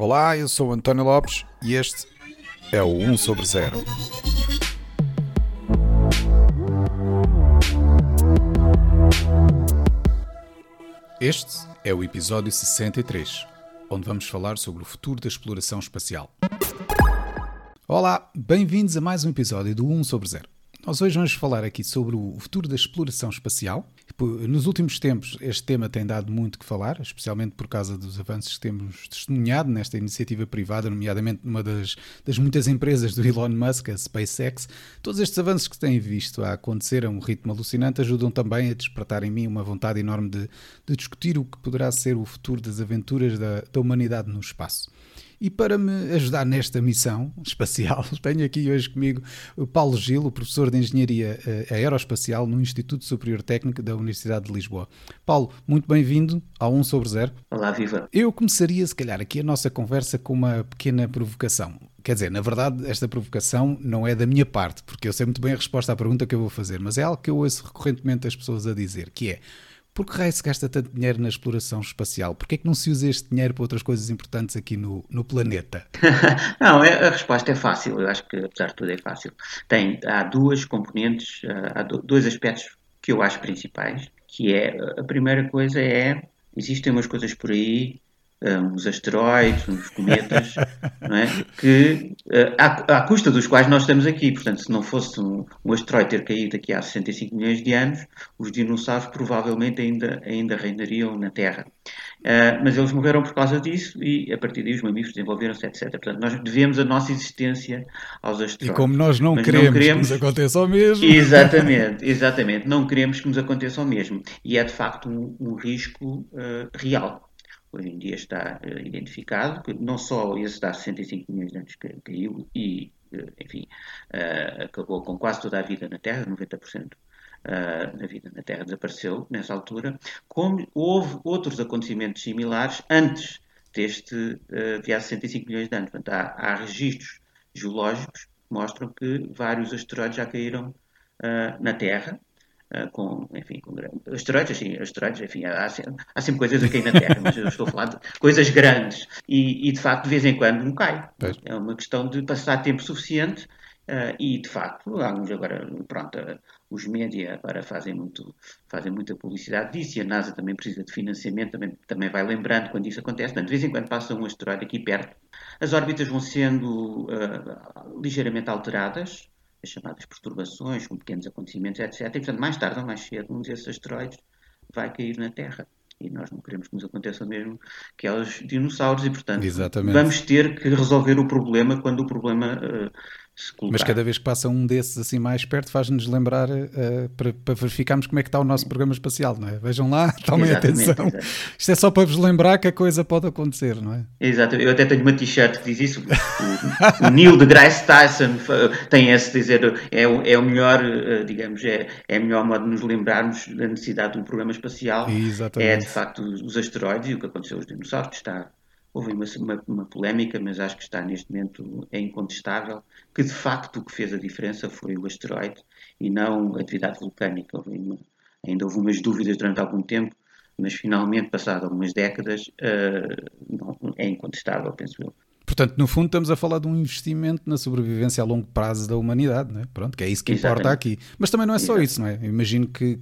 Olá, eu sou António Lopes e este é o 1 sobre 0. Este é o episódio 63, onde vamos falar sobre o futuro da exploração espacial. Olá, bem-vindos a mais um episódio do 1 sobre 0. Nós hoje vamos falar aqui sobre o futuro da exploração espacial. Nos últimos tempos, este tema tem dado muito que falar, especialmente por causa dos avanços que temos testemunhado nesta iniciativa privada, nomeadamente numa das, das muitas empresas do Elon Musk, a SpaceX. Todos estes avanços que têm visto a acontecer a um ritmo alucinante ajudam também a despertar em mim uma vontade enorme de, de discutir o que poderá ser o futuro das aventuras da, da humanidade no espaço. E para me ajudar nesta missão espacial, tenho aqui hoje comigo o Paulo Gil, o professor de Engenharia eh, Aeroespacial no Instituto Superior Técnico da Universidade de Lisboa. Paulo, muito bem-vindo ao 1 sobre 0. Olá, viva. Eu começaria, se calhar, aqui a nossa conversa com uma pequena provocação. Quer dizer, na verdade, esta provocação não é da minha parte, porque eu sei muito bem a resposta à pergunta que eu vou fazer, mas é algo que eu ouço recorrentemente as pessoas a dizer, que é por que raio se gasta tanto dinheiro na exploração espacial? Por que é que não se usa este dinheiro para outras coisas importantes aqui no, no planeta? não, é, a resposta é fácil. Eu acho que, apesar de tudo, é fácil. Tem, há duas componentes, há dois aspectos que eu acho principais, que é, a primeira coisa é, existem umas coisas por aí uns asteroides, uns cometas, é? que, uh, à, à, custa dos quais nós estamos aqui. Portanto, se não fosse um, um, asteroide ter caído aqui há 65 milhões de anos, os dinossauros provavelmente ainda, ainda reinariam na Terra. Uh, mas eles morreram por causa disso e a partir daí os mamíferos desenvolveram-se, etc. Portanto, nós devemos a nossa existência aos asteroides. E como nós não, queremos, não queremos, que nos aconteça o mesmo. Exatamente, exatamente. Não queremos que nos aconteça o mesmo. E é de facto um, um risco uh, real hoje em dia está uh, identificado, que não só esse dá 65 milhões de anos que caiu e, uh, enfim, uh, acabou com quase toda a vida na Terra, 90% da vida na Terra desapareceu nessa altura, como houve outros acontecimentos similares antes deste de há 65 milhões de anos. Portanto, há, há registros geológicos que mostram que vários asteroides já caíram na Terra, uh, com, enfim, com asteroides, assim, asteroides, enfim, há, há, sempre coisas aqui na Terra, mas eu estou a falar de coisas grandes e, e de facto de vez em quando não cai. É uma questão de passar tempo suficiente uh, e de facto, alguns agora, pronto, uh, os média agora fazem, muito, fazem muita publicidade disso e a NASA também precisa de financiamento, também, também vai lembrando quando isso acontece. Portanto, de vez em quando passa um asteroide aqui perto, as órbitas vão sendo uh, ligeiramente alteradas, as chamadas perturbações, com pequenos acontecimentos, etc. E, portanto, mais tarde ou mais cedo, um desses asteroides vai cair na Terra. E nós não queremos que nos aconteça o mesmo que aos dinossauros, e, portanto, Exatamente. vamos ter que resolver o problema quando o problema uh, mas cada vez que passa um desses assim mais perto, faz-nos lembrar uh, para, para, verificarmos como é que está o nosso programa espacial, não é? Vejam lá, tomem atenção. Exatamente. Isto é só para vos lembrar que a coisa pode acontecer, não é? Exato, eu até tenho uma t-shirt que diz isso. O, o Neil deGrasse Tyson tem esse dizer, é, é o melhor, eh, digamos, é, é o melhor modo de nos lembrarmos da necessidade de um programa espacial. Exatamente. É de facto os asteroides e o que aconteceu aos dinossauros, está houve uma, uma, uma, polémica, mas acho que está neste momento é incontestável, que de facto o que fez a diferença foi o asteroide e não a atividade vulcânica. Houve uma, ainda houve umas dúvidas durante algum tempo, mas finalmente, passado algumas décadas, uh, não, é incontestável, penso eu. Portanto, no fundo, estamos a falar de um investimento na sobrevivência a longo prazo da humanidade, não é? Pronto, que é isso que Exatamente. importa aqui. Mas também não é só Exatamente. isso, não é? Eu imagino que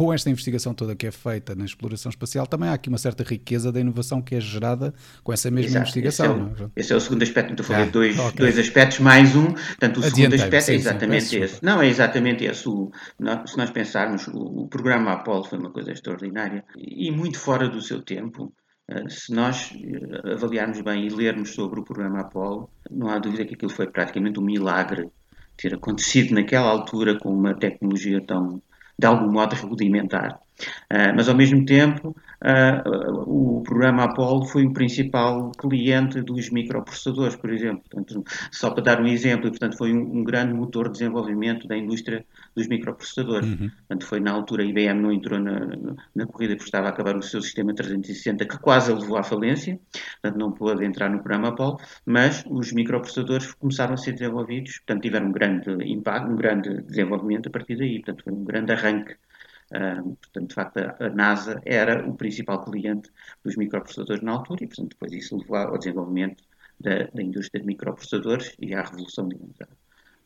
com esta investigação toda que é feita na exploração espacial, também há aqui uma certa riqueza da inovação que é gerada com essa mesma Exato. investigação. Esse é, o, esse é, o, segundo aspecto. Então, falei ah, dois, okay. dois aspectos mais um. Portanto, o segundo aspecto é sim, é exatamente sim, esse. Não, é exatamente esse. O, se nós pensarmos, o, o programa Apollo foi uma coisa extraordinária e muito fora do seu tempo. Eh, se nós eh, avaliarmos bem e lermos sobre o programa Apollo, não há dúvida que aquilo foi praticamente um milagre ter acontecido naquela altura com uma tecnologia tão, de algum modo rudimentar. Uh, mas, ao mesmo tempo, uh, o programa Apollo foi o principal cliente dos microprocessadores, por exemplo. Portanto, só para dar um exemplo, portanto, foi um, um grande motor de desenvolvimento da indústria dos microprocessadores. Uhum. Portanto, foi na altura a IBM não entrou na, na, corrida porque estava a acabar o seu sistema 360, que quase a levou à falência, portanto, não pôde entrar no programa Apollo, mas os microprocessadores começaram a ser desenvolvidos, portanto, tiveram um grande impacto, um grande desenvolvimento a partir daí, portanto, foi um grande arranque Uh, portanto, de facto, a, a, NASA era o principal cliente dos microprocessadores na altura e, portanto, depois isso levou ao desenvolvimento da, da indústria de microprocessadores e à revolução, digamos,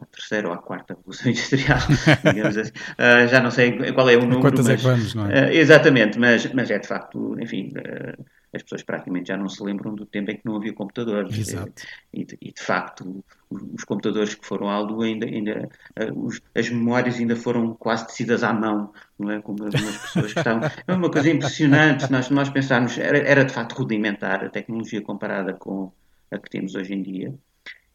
à terceira ou à quarta revolução industrial, digamos assim. Uh, já não sei qual é o número. Quantas mas, é que vamos, não é? Uh, exatamente, mas, mas é de facto, enfim, uh, as pessoas praticamente já não se lembram do tempo em que não havia computadores. Exato. E, e de facto, os, computadores que foram à Lua, ainda, ainda os, as memórias ainda foram quase tecidas à mão, não é? Como algumas pessoas que estavam. É uma coisa impressionante, nós, nós pensarmos, era, era de facto rudimentar a tecnologia comparada com a que temos hoje em dia.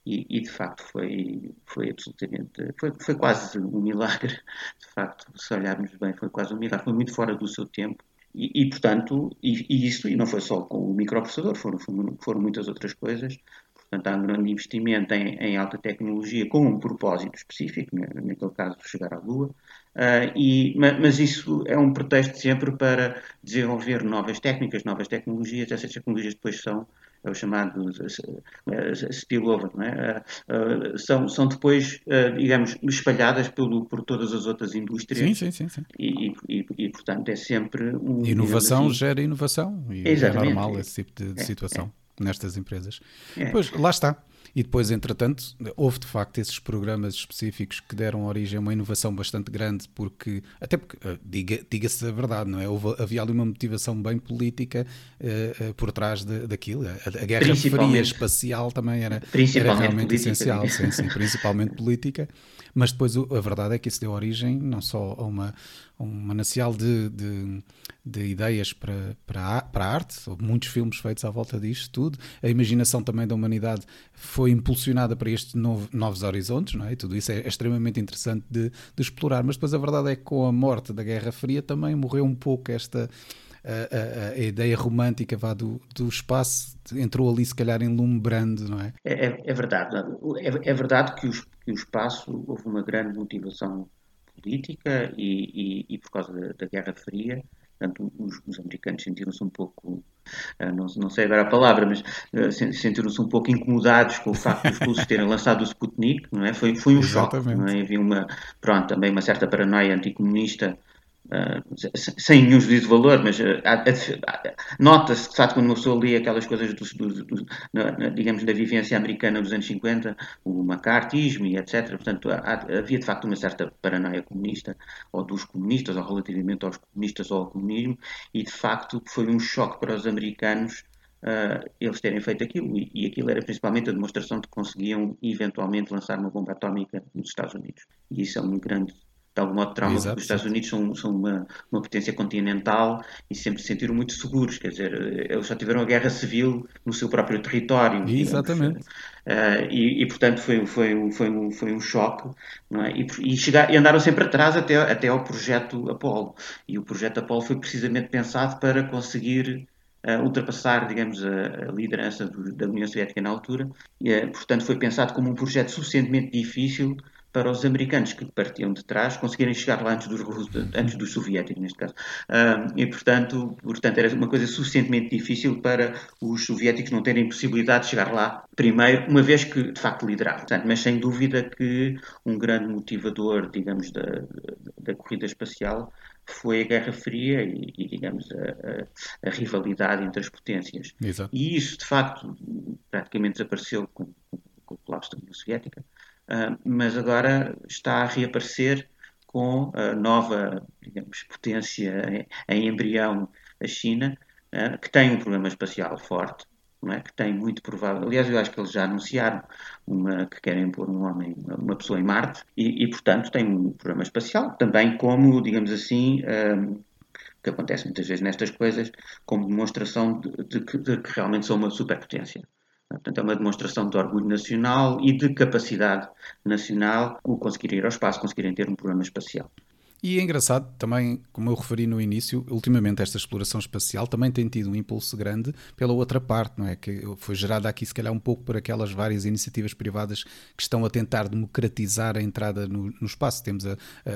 E, e, de facto foi, foi absolutamente, foi, foi quase um milagre, de facto, se olharmos bem, foi quase um milagre, foi muito fora do seu tempo. E, e portanto, e, e, isso, e não foi só com o microprocessador, foram, foram muitas outras coisas. Portanto, há um grande investimento em, em alta tecnologia com um propósito específico, naquele caso, chegar à Lua. Uh, e, mas isso é um pretexto sempre para desenvolver novas técnicas, novas tecnologias. Essas tecnologias depois são é o chamado spillover, não é? Uh, são, são depois, digamos, espalhadas pelo, por todas as outras indústrias. Sim, sim, sim. sim. E, e, e, portanto, é sempre um. Inovação assim, gera inovação. E é Exatamente. é normal esse tipo de, de é, situação é. nestas empresas. É. Pois, lá está. E depois, entretanto, houve de facto esses programas específicos que deram origem a uma inovação bastante grande, porque, até porque, eh, diga-se diga a verdade, não é? Houve, havia ali uma motivação bem política uh, uh, por trás de, daquilo. A, a Guerra Fria espacial também era, era realmente política, essencial, sim, sim, principalmente política. Mas depois a verdade é que isso deu origem não só a uma, um manancial de, de, de, ideias para, para, a, para a arte, houve muitos filmes feitos à volta disto tudo. A imaginação também da humanidade foi impulsionada para estes novo, novos horizontes, não é? E tudo isso é, é extremamente interessante de, de, explorar. Mas depois a verdade é que com a morte da Guerra Fria também morreu um pouco esta. A, a, a, ideia romântica vá do, do espaço entrou ali se calhar em lume brando, não é? É, é, é verdade. É, é, verdade que, os, que o espaço houve uma grande motivação política e, e, e por causa da, da, Guerra Fria. Portanto, os, os americanos sentiram-se um pouco, uh, não, não, sei agora a palavra, mas uh, sentiram-se um pouco incomodados com o facto dos russos terem lançado o Sputnik, não é? Foi, foi um Exatamente. choque, não é? Havia uma, pronto, também uma certa paranoia anticomunista sem nenhum juízo de valor, mas uh, nota-se que sabe, quando uma pessoa lê aquelas coisas dos, dos, dos, na, na, digamos, da vivência americana dos anos 50, o macartismo e etc. Portanto, há, havia de facto uma certa paranoia comunista, ou dos comunistas, ou relativamente aos comunistas ou ao comunismo, e de facto foi um choque para os americanos uh, eles terem feito aquilo, e, e aquilo era principalmente a demonstração de que conseguiam eventualmente lançar uma bomba atómica nos Estados Unidos. E isso é um grande de algum modo trauma, Exato, os Estados Unidos são, são uma, uma potência continental e sempre se sentiram muito seguros, quer dizer, eles já tiveram a guerra civil no seu próprio território. Exatamente. Uh, e, e, portanto foi, foi, foi, um, foi um choque, é? e, e, chegar, e andaram sempre atrás até, até ao projeto Apollo. E o projeto Apollo foi precisamente pensado para conseguir Uh, ultrapassar, digamos, a, a liderança do, da União Soviética na altura. E, uh, portanto, foi pensado como um projeto suficientemente difícil para os americanos que partiam de trás conseguirem chegar lá antes dos, antes dos soviéticos, neste caso. e, portanto, portanto, era uma coisa suficientemente difícil para os soviéticos não terem possibilidade de chegar lá primeiro, uma vez que, de facto, lideravam. Portanto, mas, sem dúvida, que um grande motivador, digamos, da, da corrida espacial foi a Guerra Fria e, e digamos, a, a, a, rivalidade entre as potências. Exato. E isso, de facto, praticamente desapareceu com, com o colapso da União Soviética. Ah, mas agora está a reaparecer com a nova, digamos, potência em, embrião, a China, uh, que tem um problema espacial forte, é? que tem muito provável. Aliás, eu acho que eles já anunciaram uma, que querem pôr um homem, uma pessoa em Marte, e, e portanto tem um programa espacial, também como, digamos assim, um, ah, que acontece muitas vezes nestas coisas, como demonstração de, de, de, de que realmente são uma superpotência. Portanto, é uma demonstração de orgulho nacional e de capacidade nacional o conseguir ir ao espaço, conseguirem ter um programa espacial. E é engraçado também, como eu referi no início, ultimamente esta exploração espacial também tem tido um impulso grande pela outra parte, não é? Que foi gerada aqui, se calhar, um pouco por aquelas várias iniciativas privadas que estão a tentar democratizar a entrada no, no espaço. Temos a,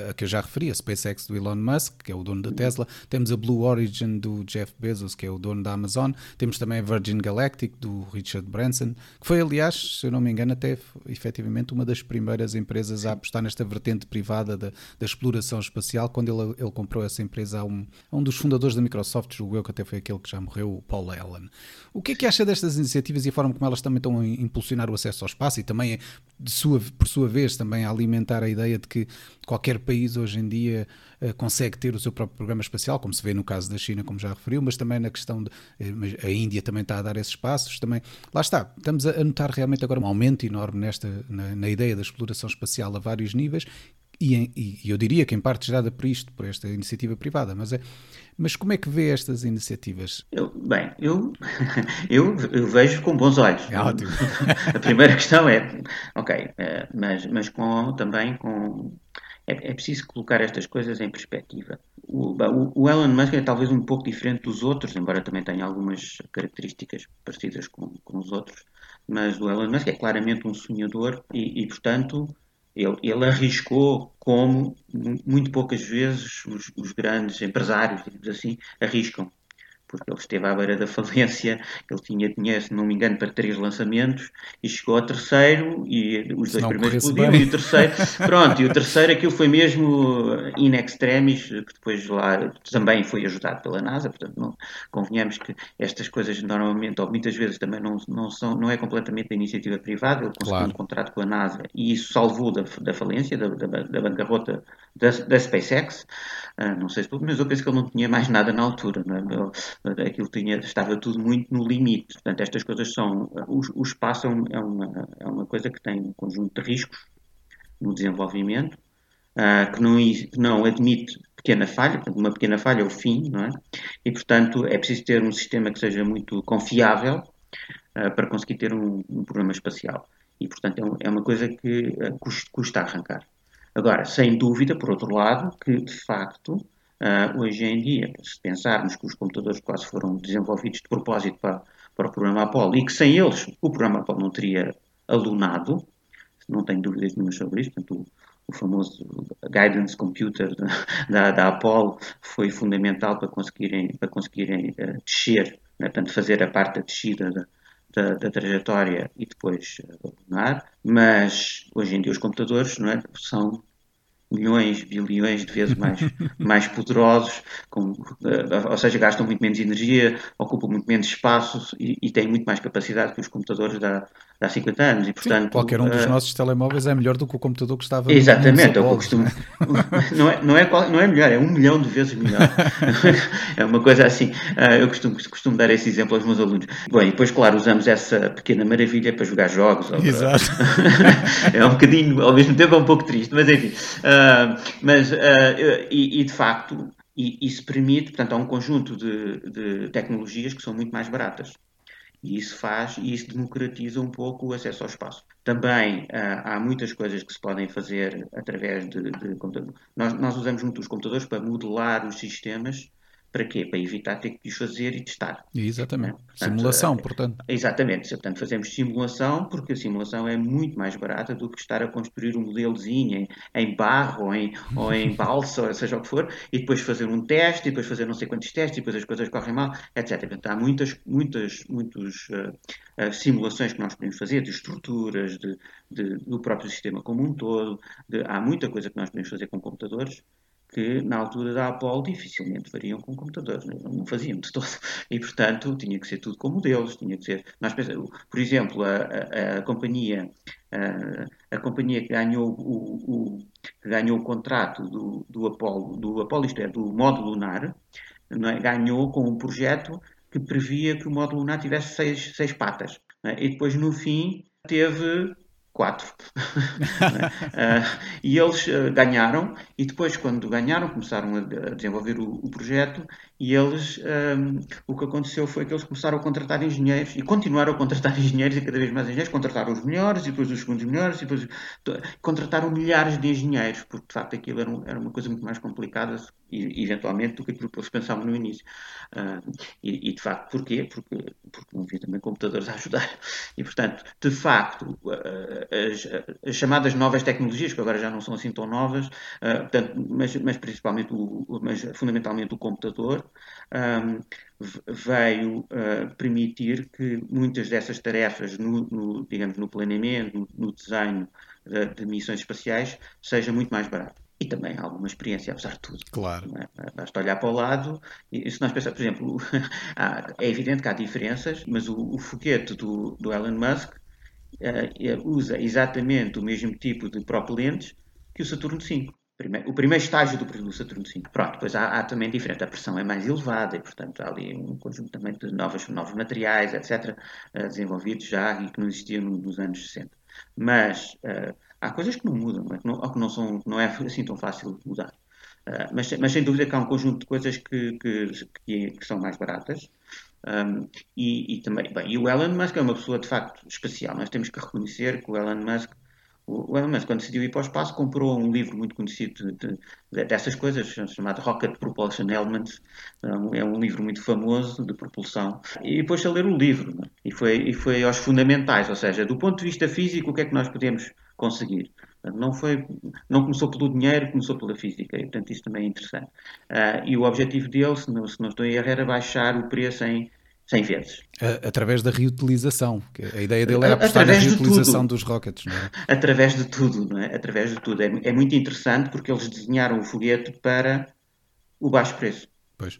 a, que eu já referi, a SpaceX do Elon Musk, que é o dono da Tesla, temos a Blue Origin do Jeff Bezos, que é o dono da Amazon, temos também a Virgin Galactic do Richard Branson, que foi, aliás, se eu não me engano, até efetivamente uma das primeiras empresas a apostar nesta vertente privada da, da exploração espacial espacial quando ele, ele comprou essa empresa a um, a um dos fundadores da Microsoft, julgo eu, que até foi aquele que já morreu, o Paul Allen. O que é que acha destas iniciativas e a forma como elas também estão a impulsionar o acesso ao espaço e também, sua, por sua vez, também a alimentar a ideia de que qualquer país hoje em dia uh, consegue ter o seu próprio programa espacial, como se vê no caso da China, como já referiu, mas também na questão de. Uh, a Índia também está a dar esses passos, também. Lá está, estamos a notar realmente agora um aumento enorme nesta, na, na ideia da exploração espacial a vários níveis e, e, eu diria que em parte gerada por isto, por esta iniciativa privada, mas, é, mas como é que vê estas iniciativas? Eu, bem, eu, eu, eu, vejo com bons olhos. É ótimo. A primeira questão é, ok, eh, mas, mas com, também com... É, é preciso colocar estas coisas em perspectiva. O, o, o, Elon Musk é talvez um pouco diferente dos outros, embora também tenha algumas características parecidas com, com os outros, mas o Elon Musk é claramente um sonhador e, e portanto, ele, ele, arriscou como muito poucas vezes os, os grandes empresários, digamos assim, arriscam porque ele esteve à beira da falência, ele tinha dinheiro, se não me engano, para três lançamentos e chegou ao terceiro e os dois primeiros explodiram e o terceiro, pronto, e o terceiro aquilo foi mesmo in extremis, que depois lá também foi ajudado pela NASA, portanto não, convenhamos que estas coisas normalmente ou muitas vezes também não, não, são, não é completamente da iniciativa privada, ele conseguiu claro. um contrato com a NASA e isso salvou da, da falência, da, da, da bancarrota da, da SpaceX, uh, não sei se tudo, mas eu penso que ele não tinha mais nada na altura, não é? Aquilo tinha, estava tudo muito no limite. Portanto, estas coisas são. O, o espaço é uma, é uma coisa que tem um conjunto de riscos no desenvolvimento, uh, que, não, que não admite pequena falha, portanto, uma pequena falha é o fim, não é? E, portanto, é preciso ter um sistema que seja muito confiável uh, para conseguir ter um, um, programa espacial. E, portanto, é, um, é uma coisa que uh, custa, custa arrancar. Agora, sem dúvida, por outro lado, que de facto Uh, hoje em dia, se pensarmos que os computadores quase foram desenvolvidos de propósito para, para o programa Apollo e que sem eles o programa Apollo não teria alunado, não tenho dúvidas nenhuma sobre isso, portanto, o, o famoso Guidance Computer da, da, Apollo foi fundamental para conseguirem, para conseguirem uh, descer, né, portanto, fazer a parte da descida da, da, da, trajetória e depois uh, mas hoje em dia os computadores não é, são milhões, bilhões de vezes mais, mais poderosos, com, uh, ou seja, gastam muito menos energia, ocupam muito menos espaço e, e têm muito mais capacidade que os computadores da, há 50 anos. E, portanto, Sim, qualquer um dos uh, nossos telemóveis é melhor do que o computador que estava Exatamente, no, no costumo, não, é, não, é, não é melhor, é um milhão de vezes melhor. é uma coisa assim. Uh, eu costumo, costumo dar esse exemplo aos meus alunos. Bom, e depois, claro, usamos essa pequena maravilha para jogar jogos. Exato. É um bocadinho, ao mesmo tempo é um pouco triste, mas enfim. Uh, mas, e, e, de facto, e isso permite, portanto, há um conjunto de, de tecnologias que são muito mais baratas. E isso faz, e isso democratiza um pouco o acesso ao espaço. Também uh, há muitas coisas que se podem fazer através de, de computadores. Nós, nós usamos muito os computadores para modelar os sistemas para quê? Para evitar ter que os fazer e testar. Exatamente. Portanto, simulação, eh, portanto. Exatamente. Portanto, fazemos simulação porque a simulação é muito mais barata do que estar a construir um modelozinho em, em barro ou em, ou em balsa, ou seja o que for, e depois fazer um teste, e depois fazer não sei quantos testes, e depois as coisas correm mal, etc. Portanto, há muitas, muitas, muitas uh, uh, simulações que nós podemos fazer de estruturas, de, de, do próprio sistema como um todo. De, há muita coisa que nós podemos fazer com computadores que na altura da Apple dificilmente fariam com computadores, né? não faziam de todo. E, portanto, tinha que ser tudo com modelos, tinha que ser... Nós pensamos, por exemplo, a, a, a companhia a, a, companhia que ganhou o, o, que ganhou o contrato do, do Apollo, do Apollo, isto é, do módulo lunar, é? ganhou com um projeto que previa que o módulo lunar tivesse seis, seis patas. É? E depois, no fim, teve quatro. uh, e eles uh, ganharam, e depois, quando ganharam, começaram a, a desenvolver o, o, projeto, e eles, um, o que aconteceu foi que eles começaram a contratar engenheiros, e continuaram a contratar engenheiros, e cada vez mais engenheiros, contrataram os melhores, e depois os segundos melhores, e depois contrataram milhares de engenheiros, porque de facto aquilo era, um, era uma coisa muito mais complicada, eventualmente, do que aquilo que eles pensavam no início. Uh, e, e, de facto, porquê? Porque, porque não havia também computadores a ajudar. E, portanto, de facto, as, as, chamadas novas tecnologias, que agora já não são assim tão novas, uh, portanto, mas, mas, principalmente, o, mas fundamentalmente o computador, um, veio uh, permitir que muitas dessas tarefas, no, no digamos, no planeamento, no, no desenho de, de, missões espaciais, seja muito mais barato. E também alguma experiência, apesar de tudo. Claro. É? Basta olhar para o lado e se nós pensarmos, por exemplo, é evidente que há diferenças, mas o, o foguete do, do Elon Musk uh, usa exatamente o mesmo tipo de propelentes que o Saturno V. Primeiro, o primeiro estágio do, do Saturno V. Pronto, depois há, há, também diferente, a pressão é mais elevada e, portanto, há ali um conjunto também de novos, novos materiais, etc., uh, desenvolvidos já e que não existiam nos anos 60. Mas uh, há coisas que não mudam, é? que não, ou que não, são, não é assim tão fácil de mudar. Uh, mas, mas, sem dúvida que há um conjunto de coisas que, que, que, que são mais baratas. Um, e, e, também, bem, e o Elon Musk é uma pessoa de facto especial. Nós temos que reconhecer que o Elon Musk o Elon Musk, quando decidiu ir para o espaço, comprou um livro muito conhecido de, de, dessas coisas, chamado Rocket Propulsion Elements. É um livro muito famoso de propulsão. E depois a ler o livro. Né? E, foi, e foi aos fundamentais, ou seja, do ponto de vista físico, o que é que nós podemos conseguir? Não, foi, não começou pelo dinheiro, começou pela física. E, portanto, isso também é interessante. Uh, e o objetivo dele, se não, se não estou em erro, era baixar o preço em 100 vezes. Através da reutilização. A ideia dele era apostar Através na reutilização dos rockets, não é? Através de tudo, não é? Através de tudo. É, é muito interessante porque eles desenharam o foguete para o baixo preço. Pois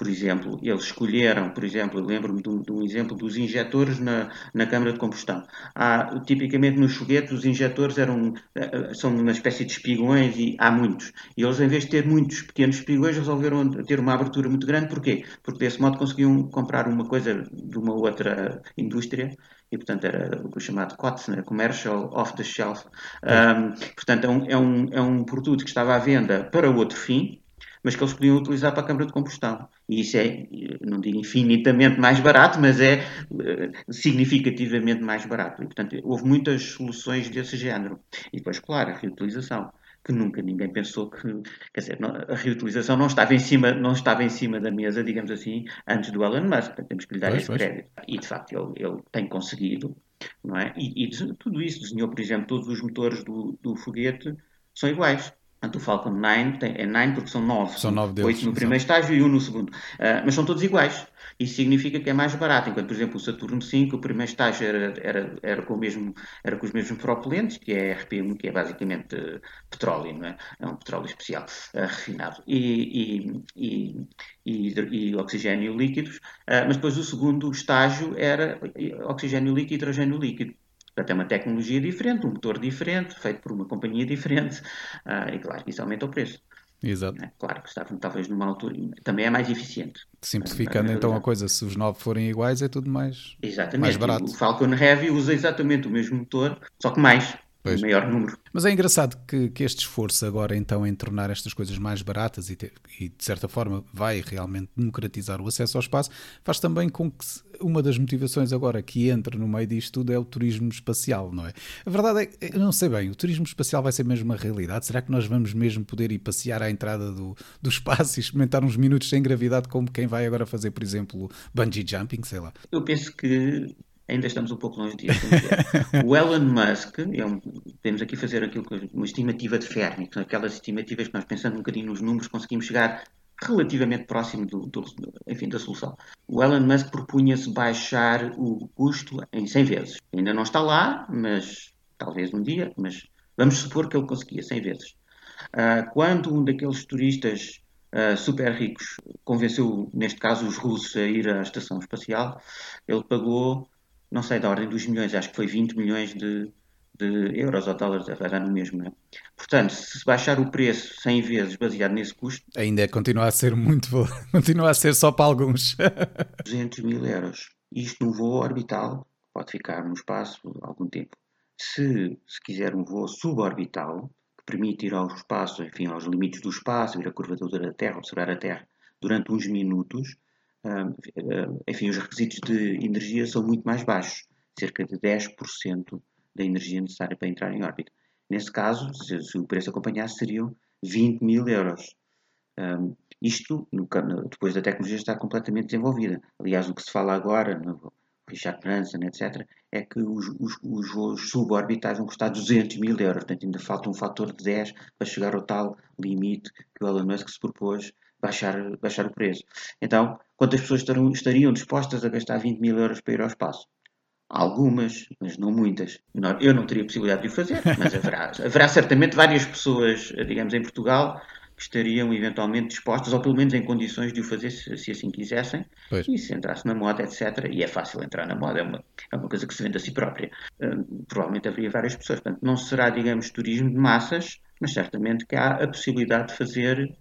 por exemplo, eles escolheram, por exemplo, lembro-me de, de, um exemplo dos injetores na, na câmara de combustão. Há, tipicamente nos foguetes, os injetores eram, eh, são uma espécie de espigões e há muitos. E eles, em vez de ter muitos pequenos espigões, resolveram ter uma abertura muito grande. Porquê? Porque desse modo conseguiam comprar uma coisa de uma outra indústria e portanto era o chamado COTS, né? Commercial Off the Shelf. Um, portanto, é um, é, um, é um produto que estava à venda para outro fim, mas que eles podiam utilizar para a câmara de combustão. E isso é, não digo infinitamente mais barato, mas é eh, significativamente mais barato. E, portanto, houve muitas soluções desse género. E depois, claro, a reutilização que nunca ninguém pensou que, quer dizer, a reutilização não estava em cima, não estava em cima da mesa, digamos assim, antes do Elon Musk, portanto, temos que lhe dar pois, esse pois. crédito. E de facto ele, ele tem conseguido, não é? E, e, tudo isso desenhou, por exemplo, todos os motores do, do foguete são iguais. Portanto, o Falcon 9 tem, é 9 porque são 9. São 9 deles. 8 no primeiro estágio e 1 no segundo. Uh, mas são todos iguais. Isso significa que é mais barato. Enquanto, por exemplo, o Saturno 5, o primeiro estágio era, era, era, com, o mesmo, era com os mesmos propelentes, que é RP1, que é basicamente uh, petróleo, não é? É um petróleo especial, uh, refinado. E, e, e, e, oxigênio líquidos. mas depois o segundo estágio era oxigênio líquido e hidrogênio líquido. Portanto, é uma tecnologia diferente, um motor diferente, feito por uma companhia diferente, uh, e claro que isso aumenta o preço. Exato. É, claro que está talvez numa altura, também é mais eficiente. Simplificando então a coisa, se os nove forem iguais é tudo mais, exatamente. mais barato. O Falcon Heavy usa exatamente o mesmo motor, só que mais. Pois. maior número. Mas é engraçado que, que, este esforço agora então em tornar estas coisas mais baratas e, e, de certa forma vai realmente democratizar o acesso ao espaço, faz também com que uma das motivações agora que entra no meio disto tudo é o turismo espacial, não é? A verdade é que, eu não sei bem, o turismo espacial vai ser mesmo uma realidade? Será que nós vamos mesmo poder ir passear à entrada do, do espaço e experimentar uns minutos sem gravidade como quem vai agora fazer, por exemplo, bungee jumping, sei lá? Eu penso que ainda estamos um pouco longe disso. o Elon Musk, é um, podemos aqui fazer aquilo que, uma estimativa de Fermi, aquelas estimativas que nós pensando um bocadinho nos números conseguimos chegar relativamente próximo do, do, enfim, da solução. O Elon Musk propunha-se baixar o custo em 100 vezes. Ainda não está lá, mas talvez um dia, mas vamos supor que ele conseguia 100 vezes. Uh, quando um daqueles turistas uh, super ricos convenceu, neste caso, os russos a ir à estação espacial, ele pagou não sei, da ordem dos milhões, acho que foi 20 milhões de, de euros ou dólares, vai dar no mesmo. Né? Portanto, se baixar o preço 100 vezes baseado nesse custo. Ainda continua a ser muito. continua a ser só para alguns. 200 mil euros. Isto num voo orbital, pode ficar no espaço algum tempo. Se, se quiser um voo suborbital, que permite ir ao espaço, enfim, aos limites do espaço, ir a curvatura da Terra, observar a Terra durante uns minutos, enfim, os requisitos de energia são muito mais baixos, cerca de 10% da energia necessária para entrar em órbita. Nesse caso, se, o preço acompanhasse, seriam 20 mil euros. Um, isto, no, depois da tecnologia estar completamente desenvolvida. Aliás, o que se fala agora, no Richard Branson, etc., é que os, os, os voos suborbitais vão custar 200 mil euros. Portanto, ainda falta um fator de 10 para chegar ao tal limite que o Elon Musk se propôs baixar, baixar o preço. Então, quantas pessoas estarão, estariam dispostas a gastar 20 mil euros para ir ao espaço? algumas, mas não muitas. Eu não teria possibilidade de o fazer, mas haverá, haverá certamente várias pessoas, digamos, em Portugal que estariam eventualmente dispostas, ou pelo menos em condições de o fazer, se, se assim quisessem, pois. e se entrasse na moda, etc. E é fácil entrar na moda, é uma, é uma coisa que se vende a si própria. Uh, provavelmente haveria várias pessoas. Portanto, não será, digamos, turismo de massas, mas certamente que há a possibilidade de fazer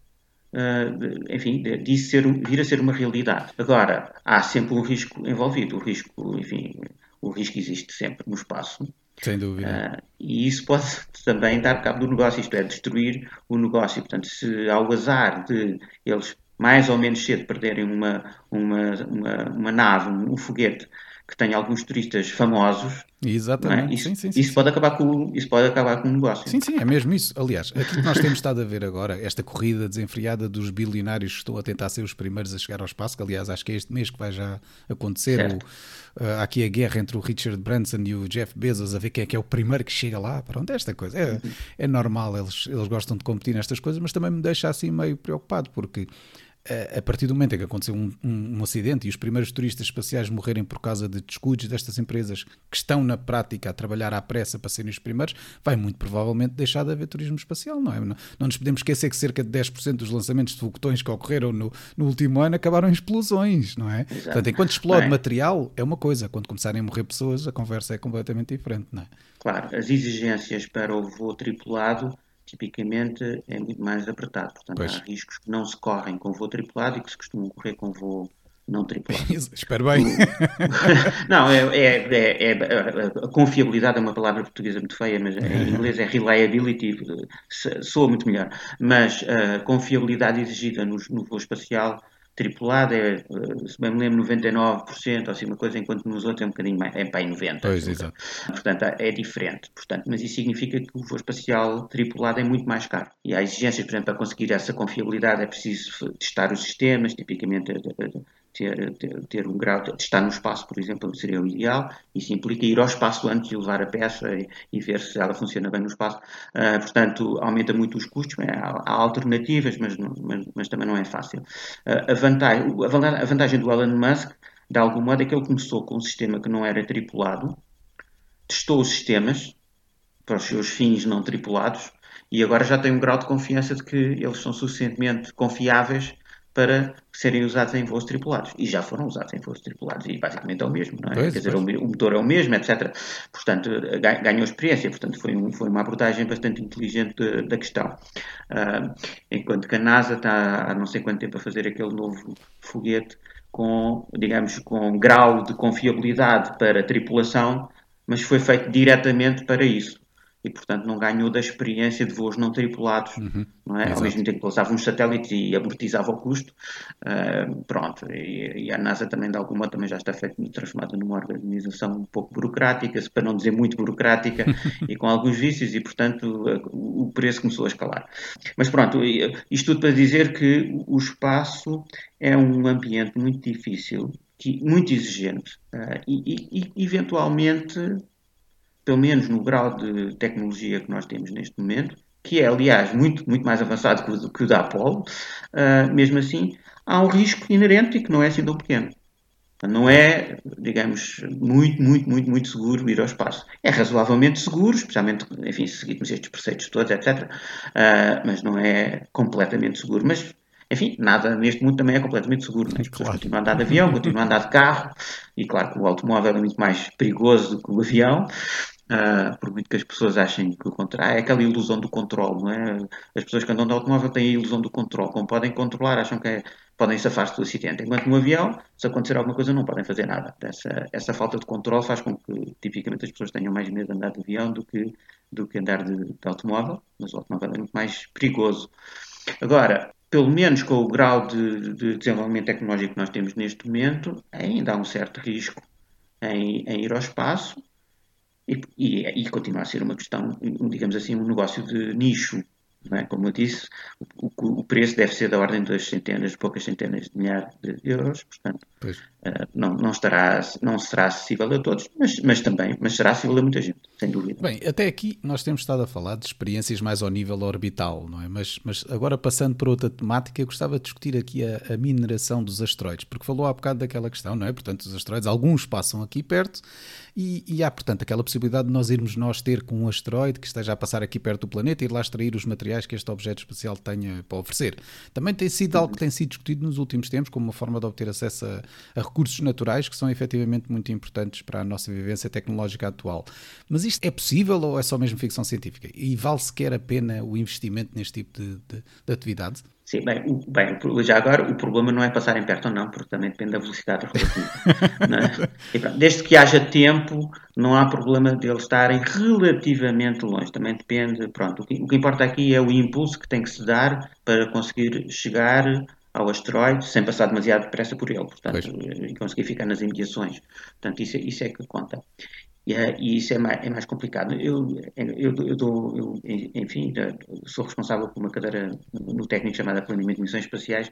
Uh, enfim, disso ser, vir a ser uma realidade. Agora, há sempre um risco envolvido. O risco, enfim, o risco existe sempre no espaço. Sem dúvida. Uh, e isso pode também dar cabo do negócio, isto é, destruir o negócio. Portanto, se ao azar de eles mais ou menos cedo perderem uma, uma, uma, uma nave, um foguete que tem alguns turistas famosos, Exatamente. É? Isso, sim, sim, sim, isso, Pode acabar com, isso pode acabar com o negócio. Sim, sim, é mesmo isso. Aliás, aquilo que nós temos estado a ver agora, esta corrida desenfreada dos bilionários que estão a tentar ser os primeiros a chegar ao espaço, que aliás acho que é este mês que vai já acontecer. O, uh, há aqui a guerra entre o Richard Branson e o Jeff Bezos a ver quem é que é o primeiro que chega lá. Pronto, esta coisa. É, uhum. é normal, eles, eles gostam de competir nestas coisas, mas também me deixa assim meio preocupado, porque a partir do momento em que aconteceu um, um, um, acidente e os primeiros turistas espaciais morrerem por causa de descuidos destas empresas que estão na prática a trabalhar à pressa para serem os primeiros, vai muito provavelmente deixar de haver turismo espacial, não é? Não, não nos podemos esquecer que cerca de 10% dos lançamentos de foguetões que ocorreram no, no, último ano acabaram em explosões, não é? Exato. Portanto, enquanto explode é? material é uma coisa, quando começarem a morrer pessoas a conversa é completamente diferente, não é? Claro, as exigências para o voo tripulado tipicamente é muito mais apertado. Portanto, pois. há riscos que não se correm com voo tripulado e que se costumam correr com voo não tripulado. Espero bem. não, é, é, é, é, a confiabilidade é uma palavra portuguesa muito feia, mas em inglês é reliability, soa muito melhor. Mas a confiabilidade exigida no, no voo espacial tripulado é, eh, se bem me lembro, 99% ou assim uma coisa, enquanto nos outros é um bocadinho mais, é para aí 90%. Pois, exato. Portanto, é diferente. Portanto, mas isso significa que o voo espacial tripulado é muito mais caro. E há exigências, por exemplo, para conseguir essa confiabilidade é preciso testar os sistemas, tipicamente ter, ter, ter, um grau de estar no espaço, por exemplo, seria o ideal. Isso implica ir ao espaço antes de levar a peça e, e ver se ela funciona bem no espaço. Uh, portanto, aumenta muito os custos. Há, há, alternativas, mas, não, mas, mas, também não é fácil. Uh, a, vantagem, a vantagem do Elon Musk, de algum modo, é que ele começou com um sistema que não era tripulado, testou os sistemas para os seus fins não tripulados e agora já tem um grau de confiança de que eles são suficientemente confiáveis para serem usados em voos tripulados. E já foram usados em voos tripulados. E basicamente é o mesmo, não é? Pois, Quer dizer, o, o, motor é o mesmo, etc. Portanto, ganhou experiência. Portanto, foi, um, foi uma abordagem bastante inteligente da questão. Uh, enquanto que a NASA está há não sei quanto tempo a fazer aquele novo foguete com, digamos, com grau de confiabilidade para tripulação, mas foi feito diretamente para isso e, portanto, não ganhou da experiência de voos não tripulados, uhum. não é? ao mesmo tempo que usava uns satélites e amortizava o custo. Uh, pronto, e, e, a NASA também, de algum modo, também já está feito, transformada numa organização um pouco burocrática, para não dizer muito burocrática, e com alguns vícios, e, portanto, o preço começou a escalar. Mas pronto, isto tudo para dizer que o espaço é um ambiente muito difícil, muito exigente, uh, e, e eventualmente pelo menos no grau de tecnologia que nós temos neste momento, que é, aliás, muito, muito mais avançado que o, que o da Apollo, uh, mesmo assim, há um risco inerente e que não é assim tão pequeno. Não é, digamos, muito, muito, muito, muito seguro ir ao espaço. É razoavelmente seguro, especialmente, enfim, se seguirmos estes preceitos todos, etc. Uh, ah, mas não é completamente seguro. Mas, enfim, nada neste mundo também é completamente seguro. Né? As pessoas claro. continuam a andar de avião, continuam a andar de carro, e claro que o automóvel é muito mais perigoso do que o avião, Uh, por muito que as pessoas achem que o contrário, é aquela ilusão do controle, não é? As pessoas que andam de automóvel têm a ilusão do controle, como podem controlar, acham que é, podem safar-se do acidente, enquanto no avião, se acontecer alguma coisa, não podem fazer nada. Essa, essa falta de controle faz com que, tipicamente, as pessoas tenham mais medo de andar de avião do que, do que andar de, de automóvel, mas o automóvel é muito mais perigoso. Agora, pelo menos com o grau de, de desenvolvimento tecnológico que nós temos neste momento, ainda há um certo risco em, em ir ao espaço, e, e, e continua a ser uma questão, digamos assim, um negócio de nicho. É? Como eu disse, o, o, preço deve ser da ordem das centenas, poucas centenas de milhares de euros, portanto, uh, não, não, estará, não será acessível a todos, mas, mas também mas será acessível a muita gente, sem dúvida. Bem, até aqui nós temos estado a falar de experiências mais ao nível orbital, não é? Mas, mas agora passando para outra temática, eu gostava de discutir aqui a, a mineração dos asteroides, porque falou há bocado daquela questão, não é? Portanto, os asteroides, alguns passam aqui perto E, e, há, portanto, aquela possibilidade de nós irmos nós ter com um asteroide que esteja a passar aqui perto do planeta e ir lá extrair os materiais que este objeto espacial tenha para oferecer. Também tem sido algo que tem sido discutido nos últimos tempos como uma forma de obter acesso a, a recursos naturais que são efetivamente muito importantes para a nossa vivência tecnológica atual. Mas isto é possível ou é só mesmo ficção científica? E vale sequer a pena o investimento neste tipo de, de, de atividade? Sim, bem, o, bem, já agora o problema não é passarem perto ou não, porque também depende da velocidade relativa. é? pronto, desde que haja tempo, não há problema de eles estarem relativamente longe. Também depende, pronto, o que, o que importa aqui é o impulso que tem que se dar para conseguir chegar ao asteroide sem passar demasiado depressa por ele, portanto, e conseguir ficar nas imediações. Portanto, isso, é, isso é que conta. E, é, e isso é mais, é mais, complicado. Eu, eu, eu, dou, eu, enfim, sou responsável por uma cadeira no técnico chamada Planeamento de Missões Espaciais,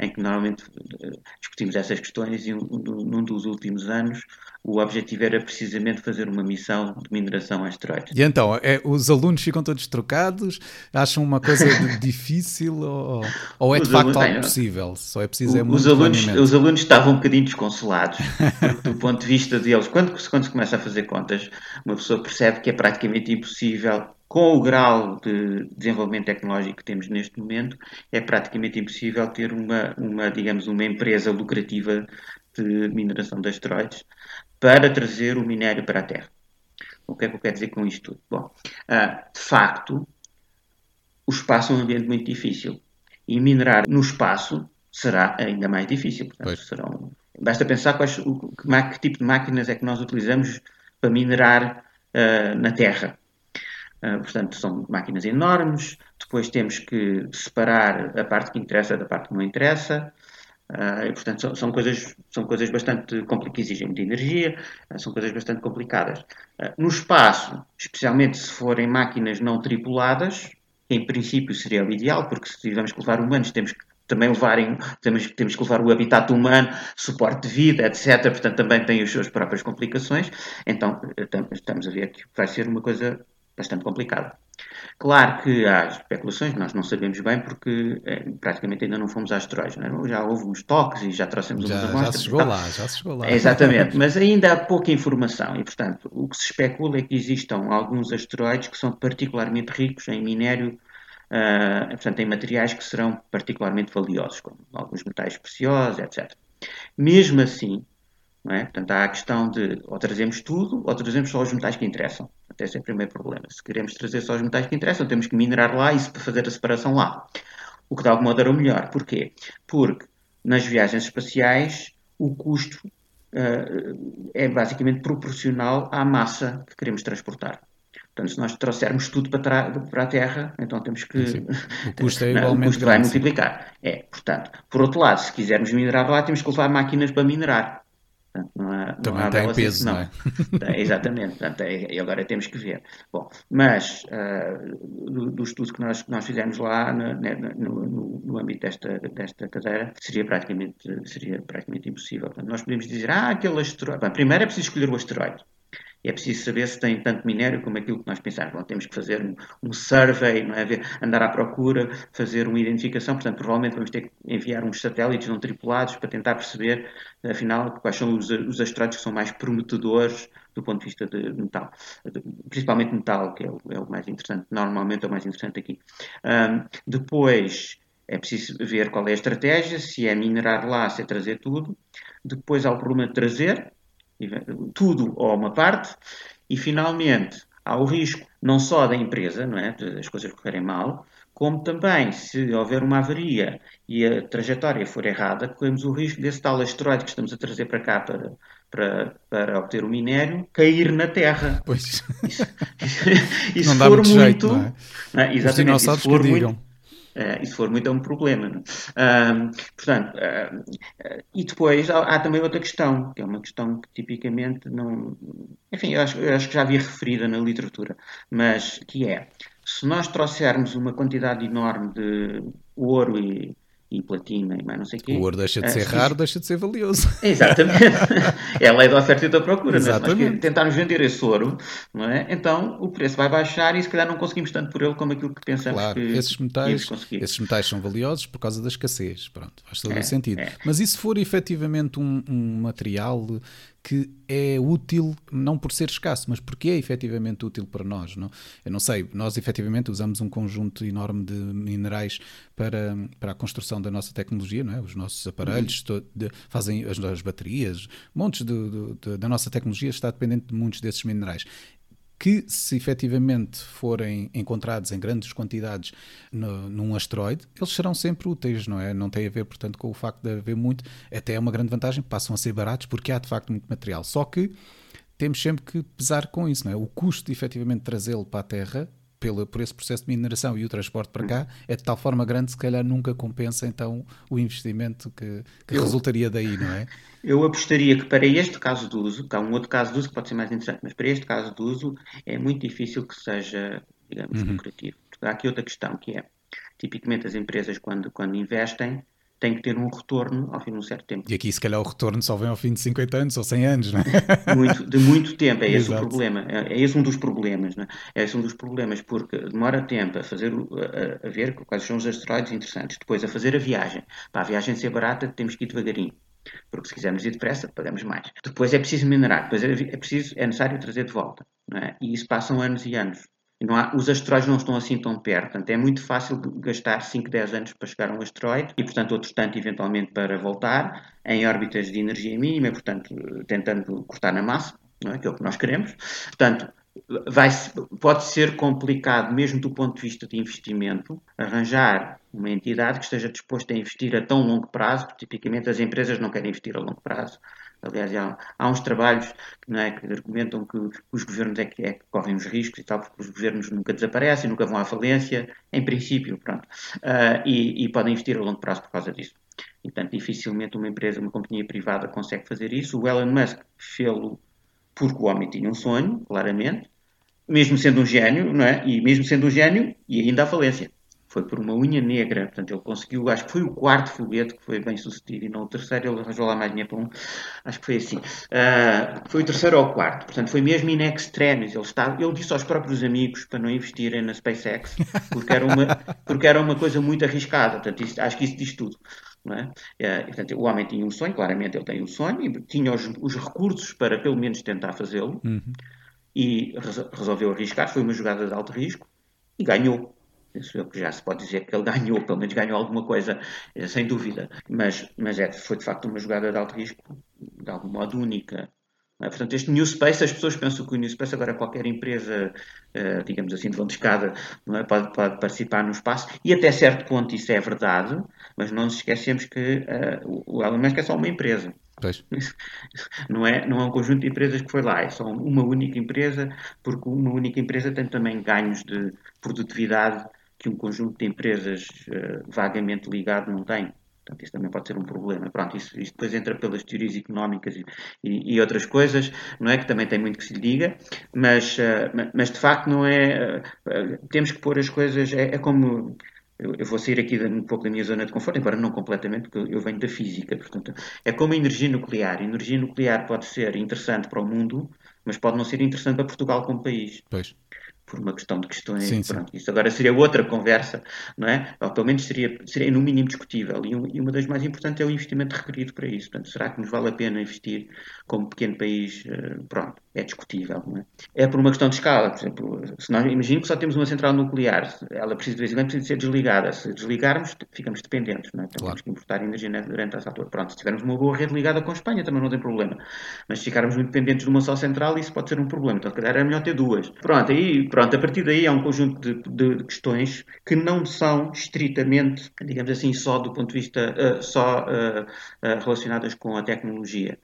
em que normalmente eh, discutimos essas questões e um, num dos últimos anos o objetivo era precisamente fazer uma missão de mineração a asteroides. E então, é, os alunos ficam todos trocados? Acham uma coisa difícil ou, ou é de facto alunos, algo possível? Só é preciso é o, é os, alunos, os alunos estavam um bocadinho desconsolados, do ponto de vista deles. Quando, quando se começa a fazer contas, uma pessoa percebe que é praticamente impossível com o grau de desenvolvimento tecnológico que temos neste momento, é praticamente impossível ter uma, uma digamos, uma empresa lucrativa de mineração de asteroides para trazer o minério para a Terra. O que é que eu quero dizer com isto tudo? Bom, uh, de facto, o espaço é um ambiente muito difícil. E minerar no espaço será ainda mais difícil. Portanto, serão, basta pensar quais, o, que, que, tipo de máquinas é que nós utilizamos para minerar uh, na Terra. Uh, portanto, são máquinas enormes. Depois temos que separar a parte que interessa da parte que não interessa. Uh, e, portanto, são, são, coisas, são coisas bastante complicadas, exigem muita energia, uh, são coisas bastante complicadas. Uh, no espaço, especialmente se forem máquinas não tripuladas, em princípio seria o ideal, porque se tivermos que levar humanos, temos que também levarem, temos, temos que levar o habitat humano, suporte de vida, etc. Portanto, também tem as suas próprias complicações. Então, estamos a ver que vai ser uma coisa bastante complicada. Claro que há especulações, nós não sabemos bem porque é, praticamente ainda não fomos asteroides, é? já houve uns toques e já trouxemos já, umas amostras. Já se chegou lá, já se chegou lá. exatamente, mas ainda há pouca informação e, portanto, o que se especula é que existam alguns asteroides que são particularmente ricos em minério, uh, portanto, em materiais que serão particularmente valiosos, como alguns metais preciosos, etc. Mesmo assim, é? Portanto, há a questão de ou trazemos tudo ou trazemos só os metais que interessam. Esse é o primeiro problema. Se queremos trazer só os metais que interessam, temos que minerar lá e fazer a separação lá. O que de algum modo era o melhor. Porquê? Porque nas viagens espaciais o custo uh, é basicamente proporcional à massa que queremos transportar. Portanto, se nós trouxermos tudo para, para a Terra, então temos que. Sim, o custo é igualmente. o custo vai multiplicar. É, portanto, por outro lado, se quisermos minerar lá, temos que levar máquinas para minerar. Portanto, não há, Também não há tem peso, não, não é? exatamente. Portanto, é, e agora temos que ver. Bom, mas uh, do, do, estudo que nós, que nós fizemos lá no, no, no, âmbito desta, desta cadeira, seria praticamente, seria praticamente impossível. Portanto, nós podemos dizer, ah, aquele asteroide. Bom, primeiro é preciso escolher o asteroide é preciso saber se tem tanto minério como aquilo que nós pensamos. Bom, temos que fazer um, um survey, não é? andar à procura, fazer uma identificação. Portanto, provavelmente vamos ter que enviar uns satélites não tripulados para tentar perceber, afinal, quais são os, os asteroides que são mais prometedores do ponto de vista de metal. Principalmente metal, que é o, é o mais interessante. Normalmente é o mais interessante aqui. Um, depois, é preciso ver qual é a estratégia, se é minerar lá, se é trazer tudo. Depois há o problema de trazer, tudo ou uma parte, e finalmente há o risco não só da empresa, não é, das coisas correrem mal, como também se houver uma avaria e a trajetória for errada, corremos o risco desse tal asteroide que estamos a trazer para cá para, para, para obter o minério cair na Terra. Pois. Isso, isso, isso não dá muito, jeito, não é? Não é? Exatamente. Os dinossauros que digam. Muito, Uh, e se for muito é um problema. Uh, portanto, uh, e depois há, há, também outra questão, que é uma questão que tipicamente não. Enfim, eu acho, eu acho que já havia referida na literatura, mas que é: se nós trouxermos uma quantidade enorme de ouro e e platina e mais não sei o quê. O ouro deixa de ser uh, raro, deixa de ser valioso. Exatamente. é a lei da oferta e da procura. Exatamente. Né? Se nós tentarmos vender esse ouro, não é? então o preço vai baixar e se calhar não conseguimos tanto por ele como aquilo que pensamos claro, que esses metais, esses metais são valiosos por causa da escassez. Pronto, faz todo é, o sentido. É. Mas e se for efetivamente um, um material que é útil, não por ser escasso, mas porque é efetivamente útil para nós. Não? Eu não sei, nós efetivamente usamos um conjunto enorme de minerais para, para a construção da nossa tecnologia, não é? os nossos aparelhos uhum. de, fazem as, as, baterias, montes de, de, de, da nossa tecnologia está dependente de muitos desses minerais que, se efetivamente forem encontrados em grandes quantidades no, num asteroide, eles serão sempre úteis, não é? Não tem a ver, portanto, com o facto de haver muito, até é uma grande vantagem, passam a ser baratos porque há de facto muito material. Só que temos sempre que pesar com isso, não é? O custo de efetivamente trazê-lo para a Terra pelo, por esse processo de mineração e o transporte para cá é de tal forma grande se calhar nunca compensa então o investimento que, que eu, resultaria daí, não é? Eu apostaria que para este caso de uso, que há um outro caso de uso que pode ser mais interessante, mas para este caso de uso é muito difícil que seja, digamos, uhum. lucrativo. Há aqui outra questão que é, tipicamente as empresas quando, quando investem tem que ter um retorno ao fim de um certo tempo. E aqui, se calhar, o retorno só vem ao fim de 50 anos ou 100 anos, não é? Muito, de muito tempo, é esse Exato. o problema. É, é, esse um dos problemas, não é? É esse um dos problemas, porque demora tempo a fazer, a, a ver quais são os asteroides interessantes, depois a fazer a viagem. Para a viagem ser barata, temos que ir devagarinho. Porque se quisermos ir depressa, pagamos mais. Depois é preciso minerar, depois é, é, preciso, é necessário trazer de volta. É? E isso passam anos e anos. Há, os asteroides não estão assim tão perto, portanto é muito fácil gastar 5, 10 anos para chegar a um asteroide e, portanto, outro tanto eventualmente para voltar em órbitas de energia mínima, portanto, tentando cortar na massa, é? que é o que nós queremos. Portanto, vai, pode ser complicado, mesmo do ponto de vista de investimento, arranjar uma entidade que esteja disposta a investir a tão longo prazo, porque tipicamente as empresas não querem investir a longo prazo, Aliás, há, há uns trabalhos que, é, que argumentam que os governos é que, é que, correm os riscos e tal, porque os governos nunca desaparecem, nunca vão à falência, em princípio, pronto. Uh, e, e, podem investir a longo prazo por causa disso. E, portanto, dificilmente uma empresa, uma companhia privada consegue fazer isso. O Elon Musk fez-lo porque o homem tinha um sonho, claramente, mesmo sendo um gênio, não é? E mesmo sendo um gênio, e ainda à falência foi por uma unha negra, portanto ele conseguiu, acho que foi o quarto foguete que foi bem sucedido e não o terceiro, ele arranjou lá mais dinheiro para um, acho que foi assim. Uh, foi o terceiro ou o quarto, portanto foi mesmo in extremis, ele, estava, ele disse aos próprios amigos para não investirem na SpaceX, porque era uma, porque era uma coisa muito arriscada, portanto isso, acho que isso diz tudo. É? portanto, o homem tinha um sonho, claramente ele tem um sonho, e tinha os, os recursos para pelo menos tentar fazê-lo, uhum. e resolveu arriscar, foi uma jogada de alto risco, e ganhou penso eu que já se pode dizer que ele ganhou, pelo menos ganhou alguma coisa, eh, sem dúvida. Mas, mas é, foi de facto uma jogada de alto risco, de algum modo única. É? Portanto, este New Space, as pessoas pensam que o New Space agora qualquer empresa, uh, digamos assim, de vão de escada, é? pode, pode, participar no espaço, e até certo ponto isso é verdade, mas não nos esquecemos que uh, o Elon Musk é só uma empresa. Pois. Não, é, não é um conjunto de empresas que foi lá, é só uma única empresa, porque uma única empresa tem também ganhos de produtividade que um conjunto de empresas uh, vagamente ligado não tem. Portanto, isso também pode ser um problema. Pronto, isso, isso depois entra pelas teorias económicas e, e, outras coisas, não é? Que também tem muito que se lhe diga, mas, uh, mas de facto não é. Uh, temos que pôr as coisas. É, é como. Eu, eu, vou sair aqui um pouco da minha zona de conforto, embora não completamente, porque eu venho da física. Portanto, é como a energia nuclear. A energia nuclear pode ser interessante para o mundo, mas pode não ser interessante para Portugal como país. Pois por uma questão de questões. Sim, pronto, sim. Isso agora seria outra conversa, não é? Ou pelo menos seria, seria no mínimo discutível. E, um, e, uma das mais importantes é o investimento requerido para isso. Portanto, será que nos vale a pena investir como pequeno país? Uh, pronto, é discutível, não é? É por uma questão de escala. Por exemplo, se nós imagino que só temos uma central nuclear, ela precisa de vez em quando precisa ser desligada. Se desligarmos, ficamos dependentes, não é? Então, claro. Temos que importar energia durante essa altura. Pronto, se tivermos uma boa rede ligada com a Espanha, também não tem problema. Mas se ficarmos muito dependentes de uma só central, isso pode ser um problema. Então, se calhar é melhor ter duas. Pronto, aí, pronto, a partir daí há um conjunto de, de, questões que não são estritamente, digamos assim, só do ponto de vista, uh, só uh, uh, relacionadas com a tecnologia.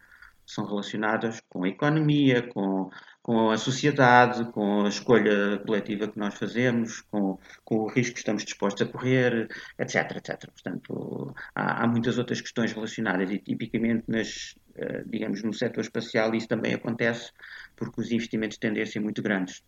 São relacionadas com a economia, com, com a sociedade, com a escolha coletiva que nós fazemos, com, com o risco que estamos dispostos a correr, etc, etc. Portanto, há, há muitas outras questões relacionadas e, tipicamente, nas, digamos, no setor espacial isso também acontece porque os investimentos tendem a ser muito grandes.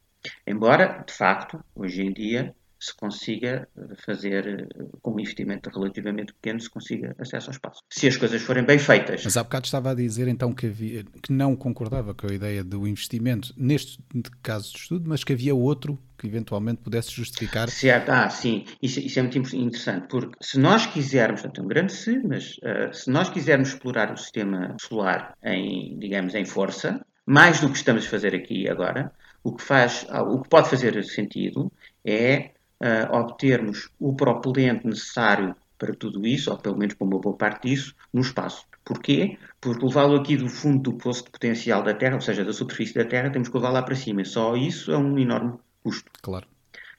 Embora, de facto, hoje em dia, se consiga fazer, com um investimento relativamente pequeno, se consiga acesso ao espaço. Se as coisas forem bem feitas. Mas há bocado estava a dizer então que, havia, que não concordava com a ideia do investimento neste caso de estudo, mas que havia outro que eventualmente pudesse justificar. Certo, ah, sim, isso, isso é muito interessante, porque se nós quisermos, portanto, é um grande se, mas uh, se nós quisermos explorar o sistema solar em, digamos, em força, mais do que estamos a fazer aqui agora, o que, faz, o que pode fazer sentido é uh, obtermos o propelente necessário para tudo isso, ou pelo menos para uma boa parte disso, no espaço. Porquê? Porque levá-lo aqui do fundo do poço de potencial da Terra, ou seja, da superfície da Terra, temos que levá-lo lá para cima. Só isso é um enorme custo. Claro.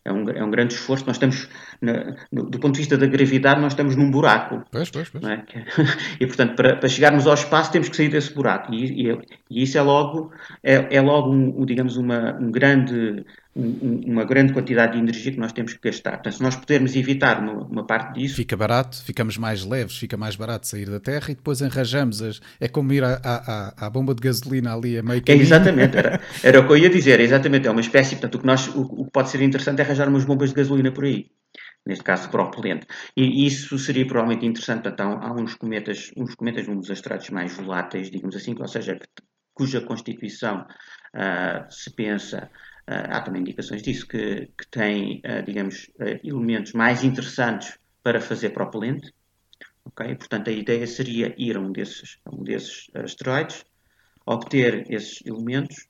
É um, é um grande esforço. Nós estamos, na, no, do ponto de vista da gravidade, nós estamos num buraco. Pois, pois, pois. É? E, portanto, para, para, chegarmos ao espaço, temos que sair desse buraco. E, e, e isso é logo, é, é logo um, digamos, uma, um grande uma grande quantidade de energia que nós temos que gastar. Portanto, se nós pudermos evitar uma, uma, parte disso. Fica barato, ficamos mais leves, fica mais barato sair da Terra e depois enrajamos. As, é como ir à, à, à bomba de gasolina ali a meio que. É, exatamente, era, era o que eu ia dizer, exatamente. É uma espécie. Portanto, o que, nós, o, o que pode ser interessante é arranjar umas bombas de gasolina por aí. Neste caso, propelente. E isso seria provavelmente interessante. Portanto, há, uns cometas, uns cometas, um dos asteroides mais voláteis, digamos assim, ou seja, cuja constituição uh, se pensa há também indicações disso, que, que tem, eh, digamos, eh, elementos mais interessantes para fazer propelente. Okay? Portanto, a ideia seria ir a um desses, a um desses asteroides, obter esses elementos,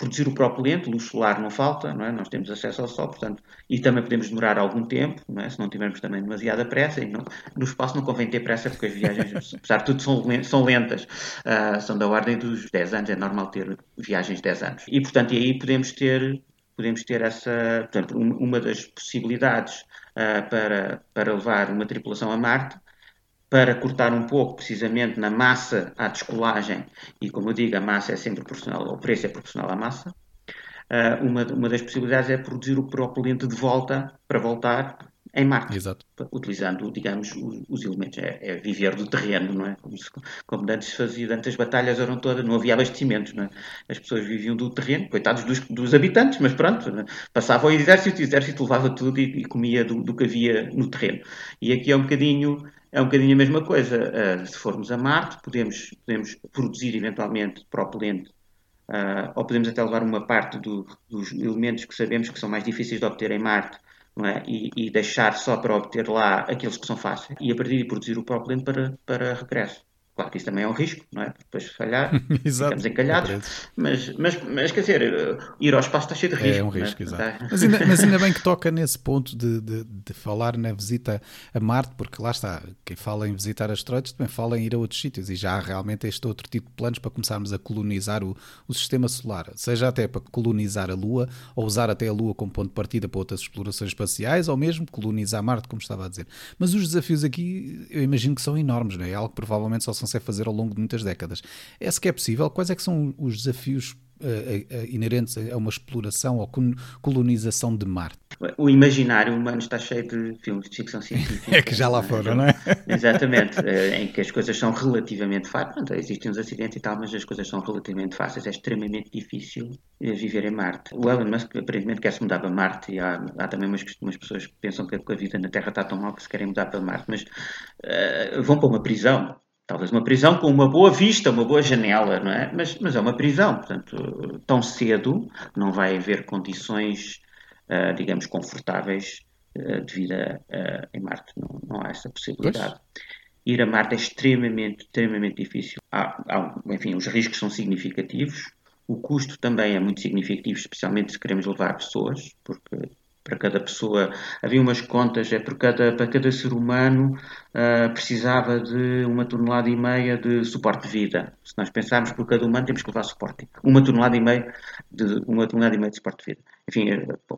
produzir o propelente, luz solar não falta, não é? nós temos acesso ao Sol, portanto, e também podemos demorar algum tempo, não é? se não tivermos também demasiada pressa, e não, no espaço não convém ter pressa, porque as viagens, apesar de tudo, são lentas, uh, são da ordem dos 10 anos, é normal ter viagens de 10 anos. E, portanto, e aí podemos ter, podemos ter essa, portanto, uma das possibilidades uh, para, para levar uma tripulação a Marte para cortar um pouco, precisamente, na massa à descolagem, e como eu digo, a massa é sempre proporcional, o preço é proporcional à massa, uh, uma, uma das possibilidades é produzir o propelente de volta, para voltar em Marte, Exato. utilizando, digamos, os, os elementos. É, é, viver do terreno, não é? Como, se, como antes se fazia, antes as batalhas eram todas, não havia abastecimentos, não é? As pessoas viviam do terreno, coitados dos, dos habitantes, mas pronto, é? passava o exército, o exército levava tudo e, e comia do, do, que havia no terreno. E aqui é um bocadinho é um bocadinho a mesma coisa. Uh, se formos a Marte, podemos, podemos produzir eventualmente propelente, uh, ou podemos até levar uma parte do, dos elementos que sabemos que são mais difíceis de obter em Marte é? e, e, deixar só para obter lá aqueles que são fáceis, e a partir de produzir o propelente para, para regresso. Claro que isso também é um risco, não é? Depois de falhar, ficamos encalhados. Mas, mas, mas, quer dizer, ir ao espaço está cheio de risco. É um é? risco, é? exato. Mas ainda, mas ainda, bem que toca nesse ponto de, de, de, falar na visita a Marte, porque lá está, quem fala em visitar asteroides também fala em ir a outros sítios e já há realmente este outro tipo de planos para começarmos a colonizar o, o sistema solar, seja até para colonizar a Lua ou usar até a Lua como ponto de partida para outras explorações espaciais ou mesmo colonizar Marte, como estava a dizer. Mas os desafios aqui eu imagino que são enormes, não é? é algo que provavelmente só são consegue fazer ao longo de muitas décadas. É se que é possível? Quais é que são os desafios uh, uh, inerentes a uma exploração ou colonização de Marte? O imaginário humano está cheio de filmes de ficção científica. é que já lá foram, não é? Exatamente, em que as coisas são relativamente fáceis. Existem uns acidentes e tal, mas as coisas são relativamente fáceis. É extremamente difícil viver em Marte. O Elon Musk aparentemente quer se mudar para Marte e há, há também umas, umas, pessoas que pensam que a vida na Terra está tão mal que se querem mudar para Marte, mas uh, vão para uma prisão talvez uma prisão com uma boa vista, uma boa janela, não é? Mas, mas é uma prisão, portanto, tão cedo não vai haver condições, uh, digamos, confortáveis uh, de vida uh, em Marte. Não, não, há essa possibilidade. Ir a Marte é extremamente, extremamente difícil. Há, há, enfim, os riscos são significativos. O custo também é muito significativo, especialmente se queremos levar pessoas, porque para cada pessoa. Havia umas contas, é por cada, para cada ser humano uh, precisava de uma tonelada e meia de suporte de vida. Se nós pensarmos por cada humano, temos que levar suporte. Uma tonelada e meia de, uma tonelada e meia de suporte de vida. Enfim,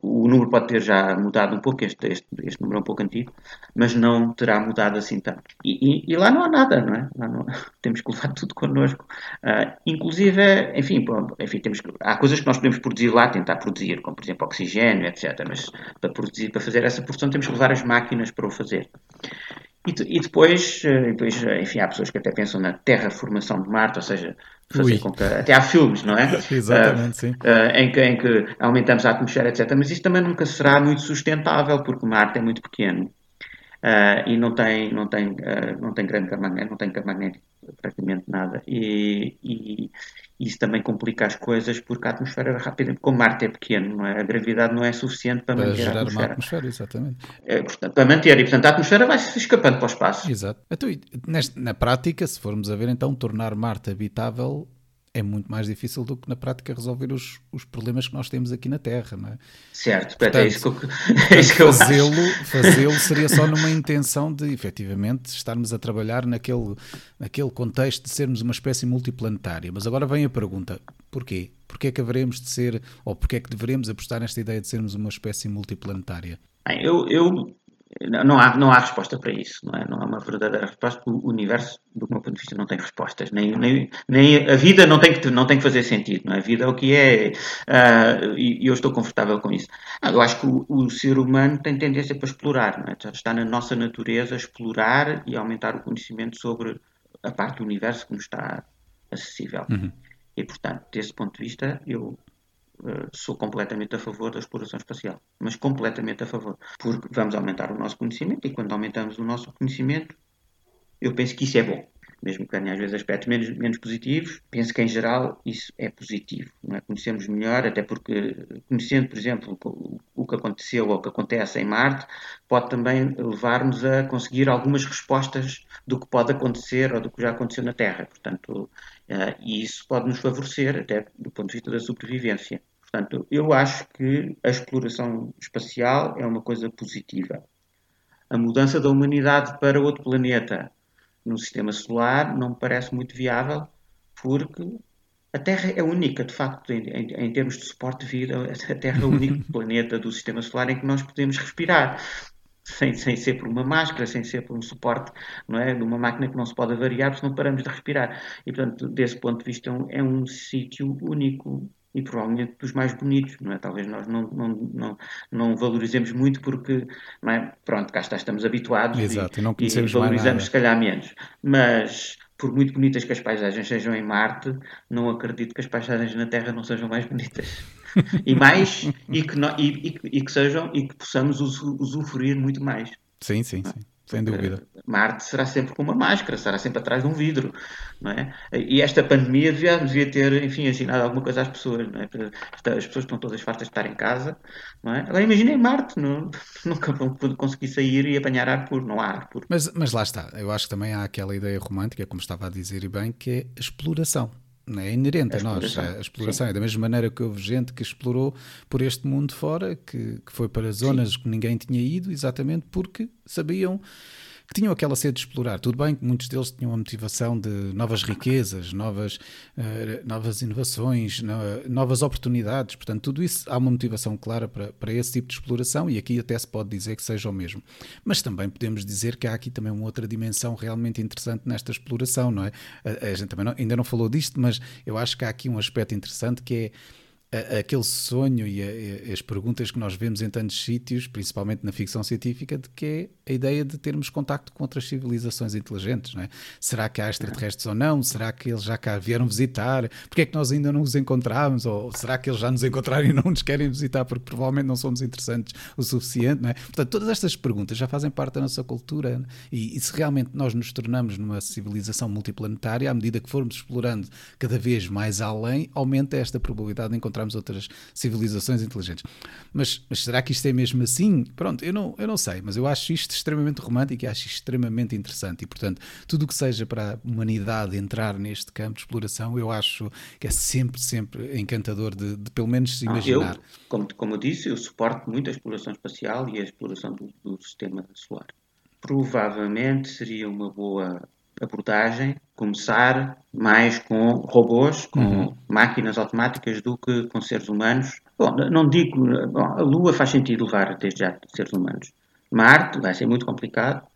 o número pode ter já mudado um pouco, este, este, este número é um pouco antigo, mas não terá mudado assim tanto. E, e, e lá não há nada, não é? Não, temos que levar tudo connosco. Uh, inclusive, enfim, enfim temos há coisas que nós podemos produzir lá, tentar produzir, como por exemplo oxigênio, etc. Mas para, produzir, para fazer essa produção temos que levar as máquinas para o fazer. E, e depois, eh, depois, enfim, há pessoas que até pensam na terraformação de Marte, ou seja, fazer Ui. com que. Até há filmes, não é? Exatamente, uh, sim. Uh, em, que, em que aumentamos a atmosfera, etc. Mas isso também nunca será muito sustentável, porque Marte é muito pequeno. Uh, e não tem, não tem, não tem grande campo magnético, não tem campo magnético praticamente nada. E, e, isso também complica as coisas porque a atmosfera rápida, como Marte é pequeno, é? a gravidade não é suficiente para, para manter gerar a atmosfera. uma atmosfera, exatamente. É, portanto, para manter, e portanto a atmosfera vai se escapando para o espaço. Exato. Então, neste, na prática, se formos a ver, então, tornar Marte habitável é muito mais difícil do que na prática resolver os, os problemas que nós temos aqui na Terra, não é? Certo, portanto, é isso que eu, é isso que eu fazê-lo, fazê-lo seria só numa intenção de efetivamente estarmos a trabalhar naquele, naquele contexto de sermos uma espécie multiplanetária. Mas agora vem a pergunta: porquê? Porquê é que haveremos de ser, ou porquê é que deveremos apostar nesta ideia de sermos uma espécie multiplanetária? Bem, eu, eu não há, não há resposta para isso, não, é? não há uma verdadeira resposta. O universo, do meu ponto de vista, não tem respostas. Nem, nem, nem a vida não tem, que, não tem que fazer sentido. Não é? A vida é o que é uh, e, eu estou confortável com isso. Ah, eu acho que o, o, ser humano tem tendência para explorar. Não é? Está na nossa natureza explorar e aumentar o conhecimento sobre a parte do universo que nos está acessível. Uhum. E, portanto, desse ponto de vista, eu sou completamente a favor da exploração espacial, mas completamente a favor, porque vamos aumentar o nosso conhecimento e quando aumentamos o nosso conhecimento, eu penso que isso é bom. Mesmo que tenha às vezes aspectos menos, menos positivos, penso que em geral isso é positivo. É? Conhecemos melhor, até porque conhecendo, por exemplo, o que aconteceu ou o que acontece em Marte, pode também levar-nos a conseguir algumas respostas do que pode acontecer ou do que já aconteceu na Terra. Portanto, uh, isso pode nos favorecer, até do ponto de vista da sobrevivência. Portanto, eu acho que a exploração espacial é uma coisa positiva. A mudança da humanidade para outro planeta no sistema solar não me parece muito viável, porque a Terra é única, de facto, em, em, em termos de suporte de vida, a Terra é o único planeta do sistema solar em que nós podemos respirar. Sem, sem ser por uma máscara, sem ser por um suporte não é, de uma máquina que não se pode variar, porque não paramos de respirar. E, portanto, desse ponto de vista, é um, é um sítio único e provavelmente dos mais bonitos, não é? Talvez nós não, não, não, não valorizemos muito porque, é? pronto, cá está, estamos habituados Exato, e, não e valorizamos se calhar menos. Mas, por muito bonitas que as paisagens sejam em Marte, não acredito que as paisagens na Terra não sejam mais bonitas. e mais, e que, no, e, e, e, que sejam, e que possamos usufruir muito mais. Sim, sim, sim. Sem dúvida. Marte será sempre com uma máscara, será sempre atrás de um vidro, não é? E esta pandemia devia, devia ter, enfim, ensinado alguma coisa às pessoas, não é? As pessoas estão todas fartas de estar em casa, não é? Agora imaginem Marte, não, nunca vão conseguir sair e apanhar ar puro, não há ar puro. Mas, mas lá está, eu acho que também há aquela ideia romântica, como estava a dizer e bem, que é a exploração é inerente a, a nós. A exploração Sim. é da mesma maneira que houve gente que explorou por este mundo fora, que, que foi para zonas Sim. que ninguém tinha ido, exatamente porque sabiam que tinham aquela sede de explorar. Tudo bem que muitos deles tinham a motivação de novas riquezas, novas, uh, novas inovações, no, novas oportunidades. Portanto, tudo isso há uma motivação clara para, para esse tipo de exploração e aqui até se pode dizer que seja o mesmo. Mas também podemos dizer que há aqui também uma outra dimensão realmente interessante nesta exploração, não é? A, a gente também não, ainda não falou disto, mas eu acho que há aqui um aspecto interessante que é aquele sonho e, a, e, as perguntas que nós vemos em tantos sítios, principalmente na ficção científica, de que é a ideia de termos contacto com outras civilizações inteligentes. Não é? Será que há extraterrestres ou não? Será que eles já cá vieram visitar? Porquê é que nós ainda não os encontramos? Ou será que eles já nos encontraram e não nos querem visitar porque provavelmente não somos interessantes o suficiente? Não é? Portanto, todas estas perguntas já fazem parte da nossa cultura e, e se realmente nós nos tornamos numa civilização multiplanetária, à medida que formos explorando cada vez mais além, aumenta esta probabilidade de encontrar encontrarmos outras civilizações inteligentes. Mas, mas, será que isto é mesmo assim? Pronto, eu não, eu não sei, mas eu acho isto extremamente romântico e acho extremamente interessante. E, portanto, tudo o que seja para a humanidade entrar neste campo de exploração, eu acho que é sempre, sempre encantador de, de pelo menos se imaginar. Eu, como, como eu disse, eu suporto muito a exploração espacial e a exploração do, do sistema solar. Provavelmente seria uma boa abordagem, começar mais com robôs, com uhum. máquinas automáticas do que com seres humanos. Bom, não digo, bom, a Lua faz sentido levar desde já seres humanos. Marte vai ser muito complicado,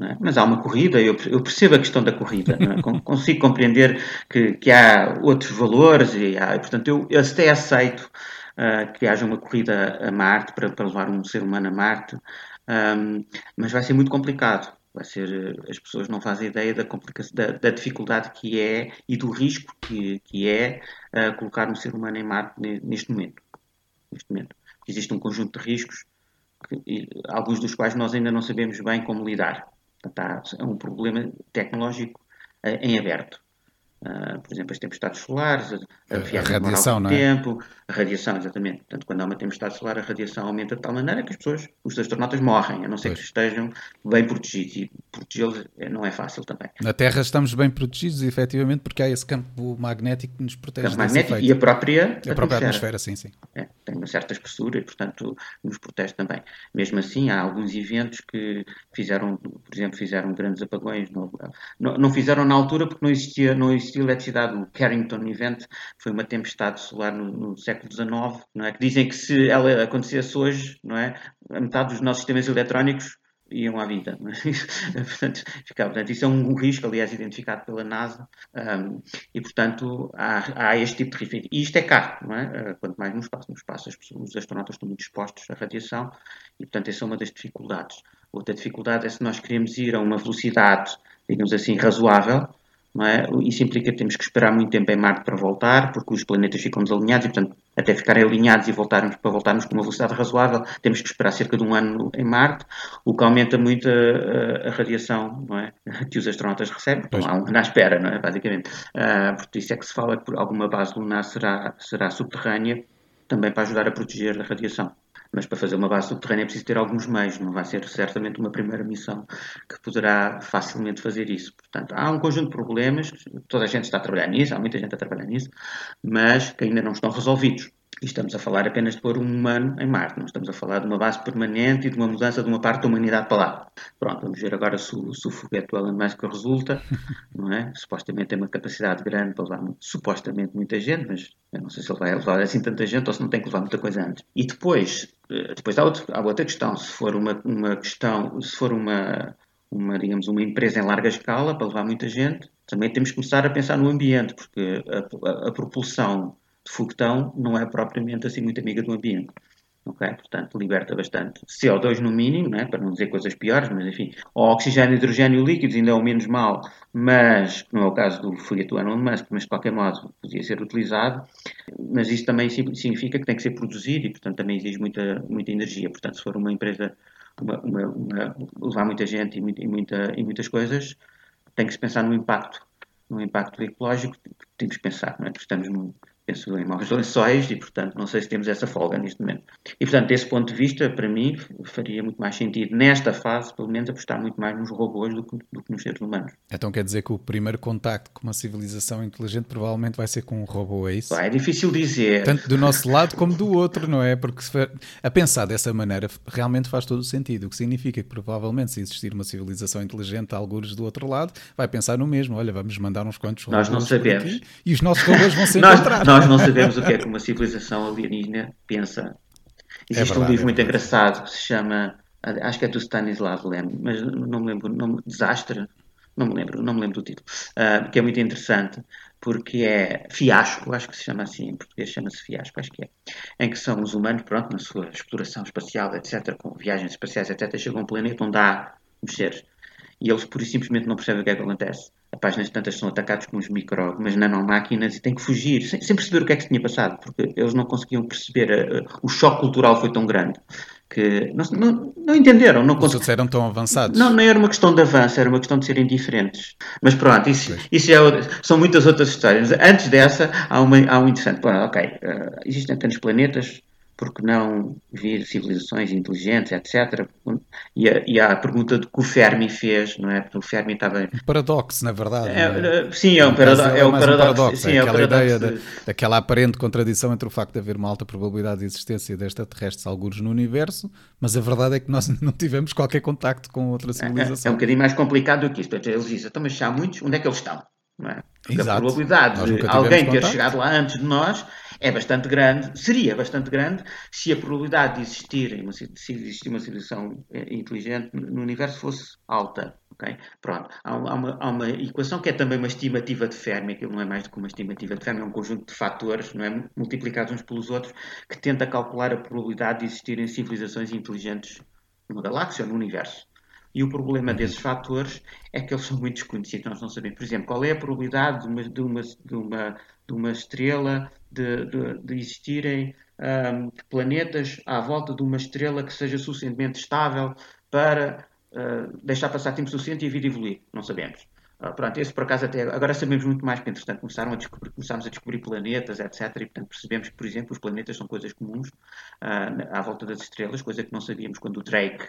é? mas há uma corrida, eu, eu, percebo a questão da corrida, é? consigo compreender que, que, há outros valores e, há, e portanto eu, eu até aceito uh, que haja uma corrida a Marte para, para levar um ser humano a Marte, um, mas vai ser muito complicado vai ser, as pessoas não fazem ideia da, complicação, da, da dificuldade que é e do risco que, que é uh, colocar um ser humano em Marte neste momento. Neste momento. Existe um conjunto de riscos, que, alguns dos quais nós ainda não sabemos bem como lidar. Portanto, há, é um problema tecnológico uh, em aberto. Uh, por exemplo, as tempestades solares, a, a, a radiação, não é? tempo, a radiação, exatamente. Portanto, quando há uma tempestade solar, a radiação aumenta de tal maneira que as pessoas, os astronautas morrem, a não ser pois. que estejam bem protegidos. E protegê-los é, não é fácil também. Na Terra estamos bem protegidos, efetivamente, porque há esse campo magnético que nos protege. Campo magnético efeito. e a própria, a própria atmosfera, sim, sim. É, tem uma certa espessura e, portanto, nos protege também. Mesmo assim, há alguns eventos que fizeram, por exemplo, fizeram grandes apagões. Não, não, não fizeram na altura porque não existia, não existia existiu eletricidade. O Carrington Event foi uma tempestade solar no, no, século XIX, não é? Que dizem que se ela acontecesse hoje, não é? A metade dos nossos sistemas eletrónicos iam à vida. É? portanto, ficava, portanto, isso é um risco, aliás, identificado pela NASA, um, e, portanto, há, há, este tipo de risco. E isto é caro, não é? Uh, quanto mais no espaço. No espaço, as pessoas, os astronautas estão muito expostos à radiação, e, portanto, essa é uma das dificuldades. Outra dificuldade é se nós queremos ir a uma velocidade, digamos assim, razoável, é? Isso implica que temos que esperar muito tempo em Marte para voltar, porque os planetas ficam desalinhados e, portanto, até ficarem alinhados e voltarmos para voltarmos com uma velocidade razoável, temos que esperar cerca de um ano em Marte, o que aumenta muito a, a radiação é? que os astronautas recebem. Estão há um à espera, não é? basicamente. Uh, por isso é que se fala que alguma base lunar será, será subterrânea, também para ajudar a proteger a radiação mas para fazer uma base subterrânea é preciso ter alguns meios, não vai ser certamente uma primeira missão que poderá facilmente fazer isso. Portanto, há um conjunto de problemas, toda a gente está a trabalhar nisso, há muita gente a trabalhar nisso, mas que ainda não estão resolvidos. E estamos a falar apenas de pôr um humano em Marte, não estamos a falar de uma base permanente e de uma mudança de uma parte da humanidade para lá. Pronto, vamos ver agora se o, se o foguete do Elon Musk resulta, não é? Supostamente tem uma capacidade grande para levar, supostamente, muita gente, mas eu não sei se ele vai levar assim tanta gente ou se não tem que levar muita coisa antes. E depois, eh, depois há, outro, há outra questão, se for uma, uma questão, se for uma, uma, digamos, uma empresa em larga escala para levar muita gente, também temos que começar a pensar no ambiente, porque a, a, a propulsão de foguetão não é propriamente assim muito amiga do ambiente. Okay? Portanto, liberta bastante CO2 no mínimo, né? para não dizer coisas piores, mas enfim, o oxigênio e hidrogênio líquidos ainda é o menos mal, mas não é o caso do foguete do Elon Musk, mas de qualquer modo podia ser utilizado, mas isso também significa que tem que ser produzido e, portanto, também exige muita, muita energia. Portanto, se for uma empresa uma, uma, uma, levar muita gente e, muita, e, muita, e muitas coisas, tem que se pensar no impacto, no impacto ecológico, temos que pensar, não é? Porque estamos num, penso em maus lençóis e, portanto, não sei se temos essa folga neste momento. E, portanto, desse ponto de vista, para mim, faria muito mais sentido, nesta fase, pelo menos, apostar muito mais nos robôs do que, do que nos seres humanos. Então quer dizer que o primeiro contacto com uma civilização inteligente provavelmente vai ser com um robô, é isso? é difícil dizer. Tanto do nosso lado como do outro, não é? Porque for, a pensar dessa maneira realmente faz todo o sentido, o que significa que provavelmente se existir uma civilização inteligente, algures do outro lado, vai pensar no mesmo. Olha, vamos mandar uns quantos robôs Nós não sabemos. e os nossos robôs vão se encontrar. Nós, nós não sabemos o que é que uma civilização alienígena pensa. Existe é verdade, um livro é muito engraçado que se chama, acho que é do Stanislav Lem, mas não me lembro, não, Desastre, não me lembro, não me lembro do título, uh, que é muito interessante porque é fiasco, acho que se chama assim, em português chama-se fiasco, acho que é, em que são os humanos, pronto, na sua exploração espacial, etc., com viagens espaciais, etc., chegam a um planeta onde há seres e eles por simplesmente não percebem o que é que acontece. A páginas tantas são atacados com uns micro, umas nanomáquinas e têm que fugir, sem, sem, perceber o que é que se tinha passado, porque eles não conseguiam perceber, uh, o choque cultural foi tão grande que não, não, não entenderam. Não Os outros eram tão avançados. Não, não era uma questão de avanço, era uma questão de serem diferentes. Mas pronto, isso, isso é, são muitas outras histórias. Antes dessa, há, uma, há um interessante. Bom, ok, uh, existem tantos planetas, porque não vir civilizações inteligentes, etc. E a, e a pergunta que o Fermi fez, não é? Porque o Fermi estava... Um paradoxo, na verdade. É, é? Sim, é um, parado é, é um paradoxo. Um paradoxo. Sim, é aquela ideia de... daquela aparente contradição entre o facto de haver uma alta probabilidade de existência de extraterrestres alguns no universo, mas a verdade é que nós não tivemos qualquer contacto com outra civilização. É, é um bocadinho mais complicado do que isto. Eles dizem, então, mas se há muitos, onde é que eles estão? Não é? Exato. a probabilidade de alguém ter chegado lá antes de nós é bastante grande, seria bastante grande, se a probabilidade de existir uma, se existir uma civilização eh, inteligente no universo fosse alta. Okay? Pronto. Há, há, uma, há, uma, equação que é também uma estimativa de Fermi, que não é mais do que uma estimativa de Fermi, é um conjunto de fatores não é, multiplicados uns pelos outros, que tenta calcular a probabilidade de existirem civilizações inteligentes numa galáxia ou no universo. E o problema desses fatores é que eles são muito desconhecidos, nós não sabemos. Por exemplo, qual é a probabilidade de uma, de uma, de uma, de uma estrela de, de, de existirem um, planetas à volta de uma estrela que seja suficientemente estável para uh, deixar passar tempo suficiente e a vida evoluir? Não sabemos. Uh, pronto, esse por acaso até agora sabemos muito mais, porque entretanto começaram a descobrir, começámos a descobrir planetas, etc. E portanto percebemos que, por exemplo, os planetas são coisas comuns uh, à volta das estrelas, coisa que não sabíamos quando o Drake,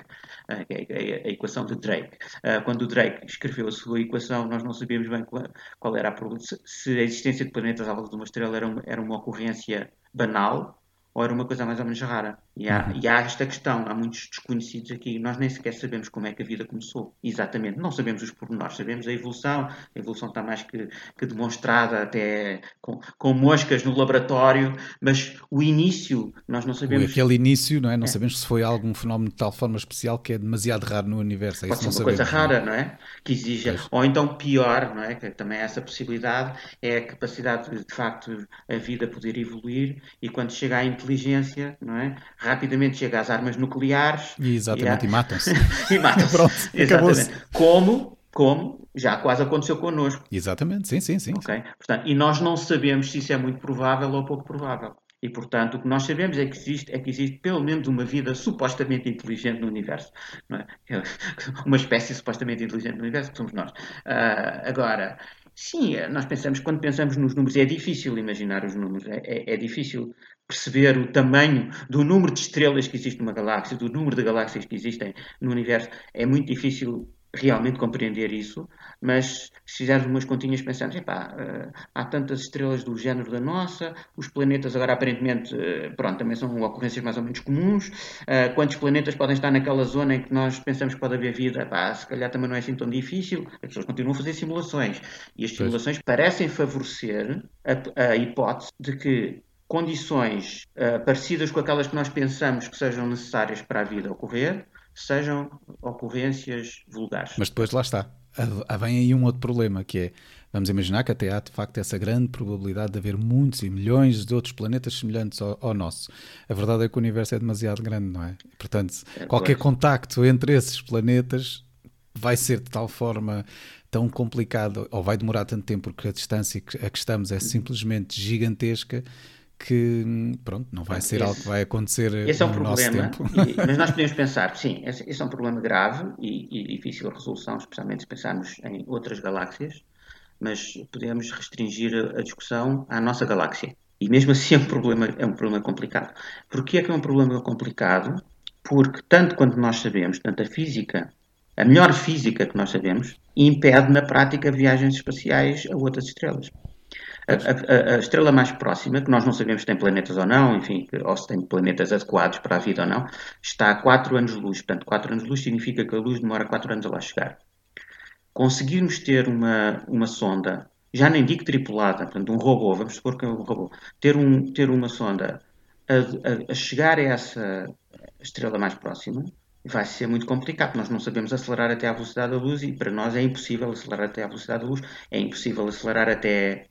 a, a, equação de Drake, quando o Drake escreveu a sua equação, nós não sabíamos bem qual, qual era a probabilidade, se a existência de planetas à volta de uma estrela era uma, era uma ocorrência banal ou era uma coisa mais ou menos rara. E há, uhum. e há esta questão, há muitos desconhecidos aqui. Nós nem sequer sabemos como é que a vida começou. Exatamente. Não sabemos os pormenores, sabemos a evolução. A evolução está mais que, que demonstrada até com, com, moscas no laboratório, mas o início nós não sabemos. Aquele início, não é? Não é. sabemos se foi algum fenómeno de tal forma especial que é demasiado raro no universo. É Pode ser uma coisa rara, não é? Que exija. Pois. Ou então pior, não é? Que também é essa possibilidade, é a capacidade de, de facto, a vida poder evoluir e quando chega à inteligência, não é? Rapidamente chega às armas nucleares. E exatamente, e, e matam-se. e matam-se. Pronto, exatamente. Como, como já quase aconteceu connosco. Exatamente, sim, sim, sim. Okay? Portanto, e nós não sabemos se isso é muito provável ou pouco provável. E, portanto, o que nós sabemos é que existe, é que existe pelo menos uma vida supostamente inteligente no universo. É? Uma espécie supostamente inteligente no universo, que somos nós. Uh, agora, sim, nós pensamos, quando pensamos nos números, é difícil imaginar os números, é, é, é difícil perceber o tamanho do número de estrelas que existe numa galáxia, do número de galáxias que existem no universo, é muito difícil realmente compreender isso, mas se fizermos umas continhas pensando, epá, uh, há tantas estrelas do género da nossa, os planetas agora aparentemente, uh, pronto, também são ocorrências mais ou menos comuns, uh, quantos planetas podem estar naquela zona em que nós pensamos que pode haver vida, epá, se calhar também não é assim tão difícil, as pessoas continuam a fazer simulações, e as simulações parecem favorecer a, a hipótese de que condições uh, parecidas com aquelas que nós pensamos que sejam necessárias para a vida ocorrer, sejam ocorrências vulgares. Mas depois lá está. Vem aí um outro problema que é, vamos imaginar que até há de facto essa grande probabilidade de haver muitos e milhões de outros planetas semelhantes ao, ao nosso. A verdade é que o universo é demasiado grande, não é? Portanto, é, qualquer pois. contacto entre esses planetas vai ser de tal forma tão complicado, ou vai demorar tanto tempo porque a distância a que estamos é simplesmente gigantesca que pronto, não vai ser esse, algo que vai acontecer esse é um problema, e, mas nós podemos pensar, sim, esse, esse é um problema grave e, e, difícil de resolução, especialmente se pensarmos em outras galáxias, mas podemos restringir a discussão à nossa galáxia. E mesmo assim é um problema, é um problema complicado. Porquê é que é um problema complicado? Porque tanto quanto nós sabemos, tanto a física, a melhor física que nós sabemos, impede na prática viagens espaciais a outras estrelas. A, a, a, estrela mais próxima, que nós não sabemos se tem planetas ou não, enfim, ou se tem planetas adequados para a vida ou não, está a 4 anos-luz. Portanto, 4 anos-luz significa que a luz demora 4 anos a lá chegar. Conseguirmos ter uma, uma sonda, já nem digo tripulada, portanto, um robô, vamos supor que é um robô, ter, um, ter uma sonda a, a chegar a essa estrela mais próxima, vai ser muito complicado. Nós não sabemos acelerar até à velocidade da luz e para nós é impossível acelerar até à velocidade da luz, é impossível acelerar até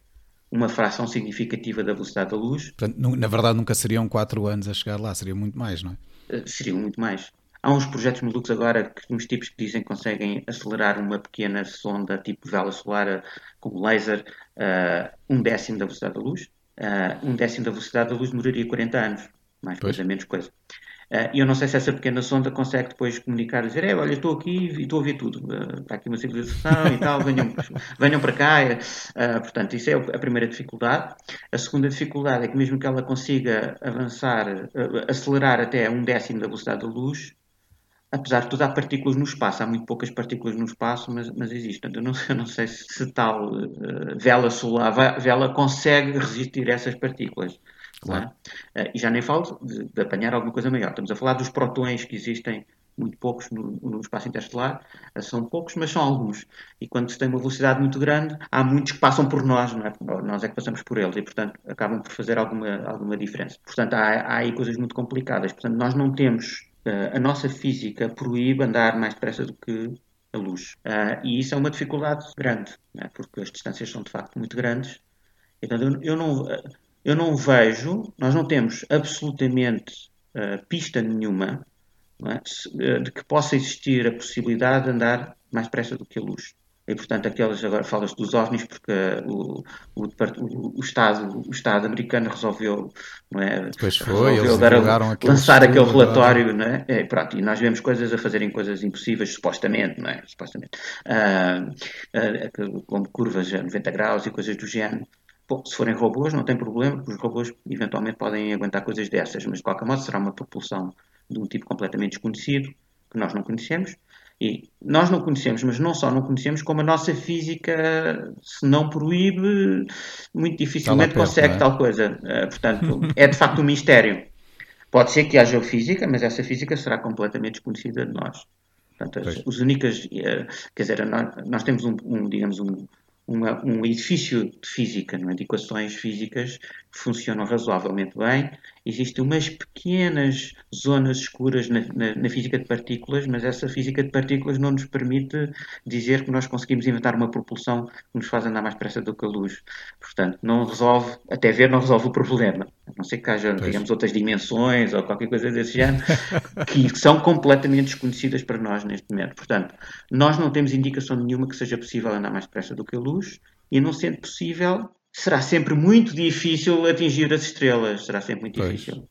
uma fração significativa da velocidade da luz. Portanto, na verdade, nunca seriam 4 anos a chegar lá, seria muito mais, não é? Uh, seriam muito mais. Há uns projetos malucos agora, que, uns tipos que dizem que conseguem acelerar uma pequena sonda tipo vela solar uh, com laser uh, um décimo da velocidade da luz. Uh, um décimo da velocidade da luz demoraria 40 anos, mais coisa, menos coisa. Uh, e eu não sei se essa pequena sonda consegue depois comunicar e dizer: é, olha, estou aqui e estou a ver tudo. Uh, está aqui uma civilização e tal, venham, venham para cá. Uh, portanto, isso é a primeira dificuldade. A segunda dificuldade é que, mesmo que ela consiga avançar, acelerar até um décimo da velocidade da luz, apesar de tudo, há partículas no espaço. Há muito poucas partículas no espaço, mas, mas existem. Eu não, eu não sei se tal vela solar vela consegue resistir a essas partículas. Claro. É? E já nem falo de, de, apanhar alguma coisa maior. Estamos a falar dos protões que existem muito poucos no, no, espaço interestelar, eh, são poucos, mas são alguns. E quando se tem uma velocidade muito grande, há muitos que passam por nós, não é? nós é que passamos por eles e, portanto, acabam por fazer alguma, alguma diferença. Portanto, há, há aí coisas muito complicadas. Portanto, nós não temos, uh, a nossa física proíbe andar mais depressa do que a luz. Uh, e isso é uma dificuldade grande, é? porque as distâncias são de facto muito grandes. Então, eu, eu não. Uh, eu não vejo, nós não temos absolutamente uh, pista nenhuma é? de que possa existir a possibilidade de andar mais depressa do que a luz. E, portanto, aquelas agora falas dos OVNIs porque o, o, o, Estado, o Estado americano resolveu, não é? Depois foi, resolveu dar lançar aquele relatório, não é? é? Pronto, e nós vemos coisas a fazerem coisas impossíveis, supostamente, não é? Supostamente. Ah, ah, como curvas a 90 graus e coisas do género. Se forem robôs, não tem problema, porque os robôs eventualmente podem aguentar coisas dessas, mas de qualquer modo será uma propulsão de um tipo completamente desconhecido, que nós não conhecemos, e nós não conhecemos, mas não só não conhecemos, como a nossa física, se não proíbe, muito dificilmente perto, consegue é? tal coisa. Uh, portanto, é de facto um mistério. Pode ser que haja física, mas essa física será completamente desconhecida de nós. Portanto, as, as únicas, uh, quer dizer, nós, nós temos um, um, digamos, um, uma, um edifício de física, não é? de equações físicas que funcionam razoavelmente bem. Existem umas pequenas zonas escuras na, na, na, física de partículas, mas essa física de partículas não nos permite dizer que nós conseguimos inventar uma propulsão que nos faz andar mais depressa do que a luz. Portanto, não resolve, até ver, não resolve o problema. A não ser que haja, pois. digamos, outras dimensões ou qualquer coisa desse género, que são completamente desconhecidas para nós neste momento. Portanto, nós não temos indicação nenhuma que seja possível andar mais depressa do que a luz, e não sendo possível, será sempre muito difícil atingir as estrelas. Será sempre muito pois. difícil.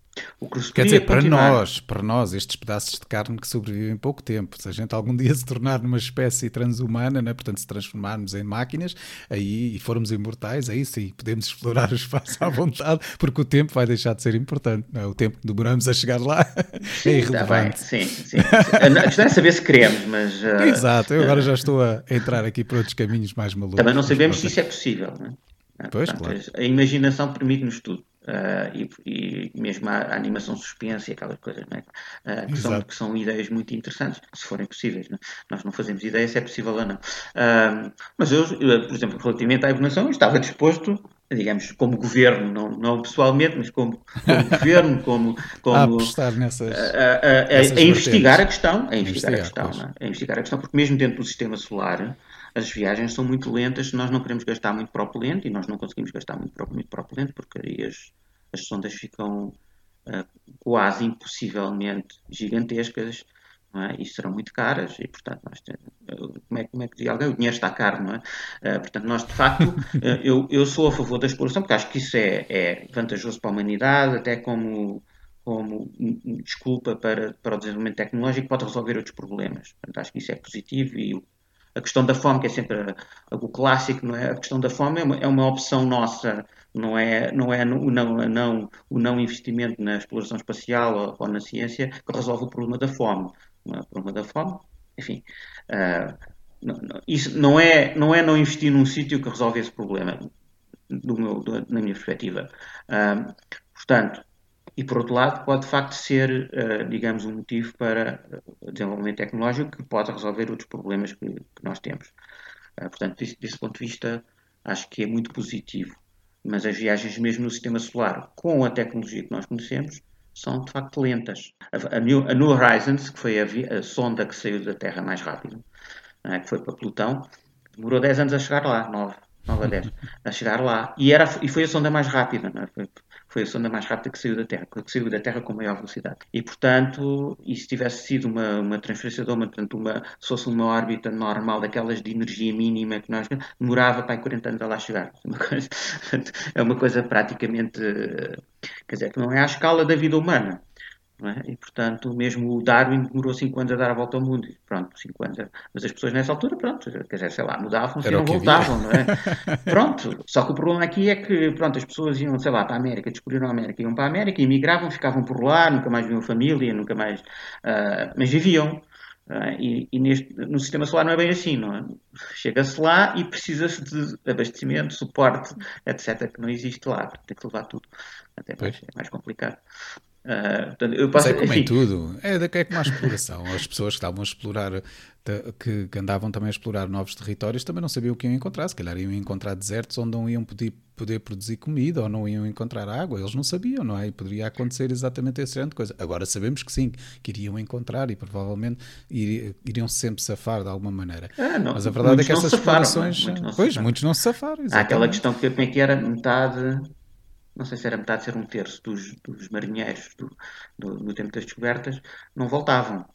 Quer dizer, para nós, para nós, estes pedaços de carne que sobrevivem pouco tempo, se a gente algum dia se tornar numa espécie transhumana, né? portanto, se transformarmos em máquinas, aí e formos imortais, aí sim, podemos explorar o espaço à vontade, porque o tempo vai deixar de ser importante. Não é? O tempo que demoramos a chegar lá sim, é irrelevante. Sim, sim, sim. A questão é saber se queremos, mas. Uh, Exato, eu agora já estou a entrar aqui por outros caminhos mais malucos. Também não sabemos se isso é possível, não é? Pois, Portanto, claro. A imaginação permite-nos tudo. Uh, e, e, mesmo a, a, animação suspensa e aquelas coisas é? uh, que, são, que, são, ideias muito interessantes, se forem possíveis. Não? É? Nós não fazemos ideia se é possível ou não. Uh, mas eu, por exemplo, relativamente à evolução, estava disposto, digamos, como governo, não, não pessoalmente, mas como, como governo, como, como a, nessas, a, a, a investigar a questão, a investigar, investigar a questão, é? a investigar a questão, porque mesmo dentro do sistema solar as viagens são muito lentas, nós não queremos gastar muito propelente e nós não conseguimos gastar muito, muito propelente porque aí as, as sondas ficam uh, quase impossivelmente gigantescas é? e serão muito caras e portanto nós como, é, como é que diz alguém? O dinheiro está caro, não é? Uh, portanto, nós de facto, eu, eu sou a favor da exploração porque acho que isso é, é vantajoso para a humanidade, até como como desculpa para, para o desenvolvimento tecnológico, pode resolver outros problemas. Portanto, acho que isso é positivo e a questão da fome, que é sempre o clássico, não é? A questão da fome é uma, é uma opção nossa, não é, não é o, não, não, o não investimento na exploração espacial ou, ou, na ciência que resolve o problema da fome. Não é? O problema da fome, enfim, uh, não, isso não é, não é não investir num sítio que resolve esse problema, do meu, do, na minha perspectiva. Uh, portanto, e por outro lado pode de facto ser, uh, digamos, um motivo para desenvolvimento tecnológico que pode resolver outros problemas que, que nós temos. Uh, portanto, desse, desse, ponto de vista, acho que é muito positivo. Mas as viagens mesmo no sistema solar, com a tecnologia que nós conhecemos, são de facto lentas. A, a, New, a New, Horizons, que foi a, a, sonda que saiu da Terra mais rápido, é, que foi para Plutão, demorou 10 anos a chegar lá, 9, 9 a 10, a chegar lá. E, era, e foi a sonda mais rápida, é? Foi, a sonda mais rápida que saiu da Terra, que saiu da Terra com maior velocidade. E, portanto, e se tivesse sido uma, uma transferência de onda, portanto, uma, se fosse uma órbita normal, daquelas de energia mínima que nós demorava para 40 anos a lá chegar. Uma coisa, é uma coisa praticamente, quer dizer, que não é à escala da vida humana. É? E, portanto, mesmo o Darwin demorou 5 anos a dar a volta ao mundo. Pronto, 5 anos. Mas as pessoas nessa altura, pronto, quer dizer, sei lá, mudavam e não voltavam, não é? pronto. Só que o problema aqui é que, pronto, as pessoas iam, sei lá, para a América, descobriram a América, iam para a América, emigravam, ficavam por lá, nunca mais viam família, nunca mais. Uh, mas viviam. Uh, e, e neste, no sistema solar não é bem assim, não é? Chega-se lá e precisa-se de abastecimento, suporte, etc., que não existe lá. Tem que levar tudo. Até mais, é mais complicado. Uh, portanto, eu passo, é como enfim. em tudo, é, é como a exploração. As pessoas que estavam a explorar, que, que, andavam também a explorar novos territórios, também não sabiam o que iam encontrar. Se calhar iam encontrar desertos onde não iam poder, poder produzir comida ou não iam encontrar água. Eles não sabiam, não é? E poderia acontecer exatamente essa grande coisa. Agora sabemos que sim, que iriam encontrar e provavelmente iriam sempre safar de alguma maneira. Ah, não, Mas a verdade é que essas safaram, explorações. Muitos pois, muitos não se safaram. Exatamente. Há aquela questão que como é que era metade não sei se era metade, se era um terço dos, dos marinheiros do, do, no tempo das descobertas, não voltavam.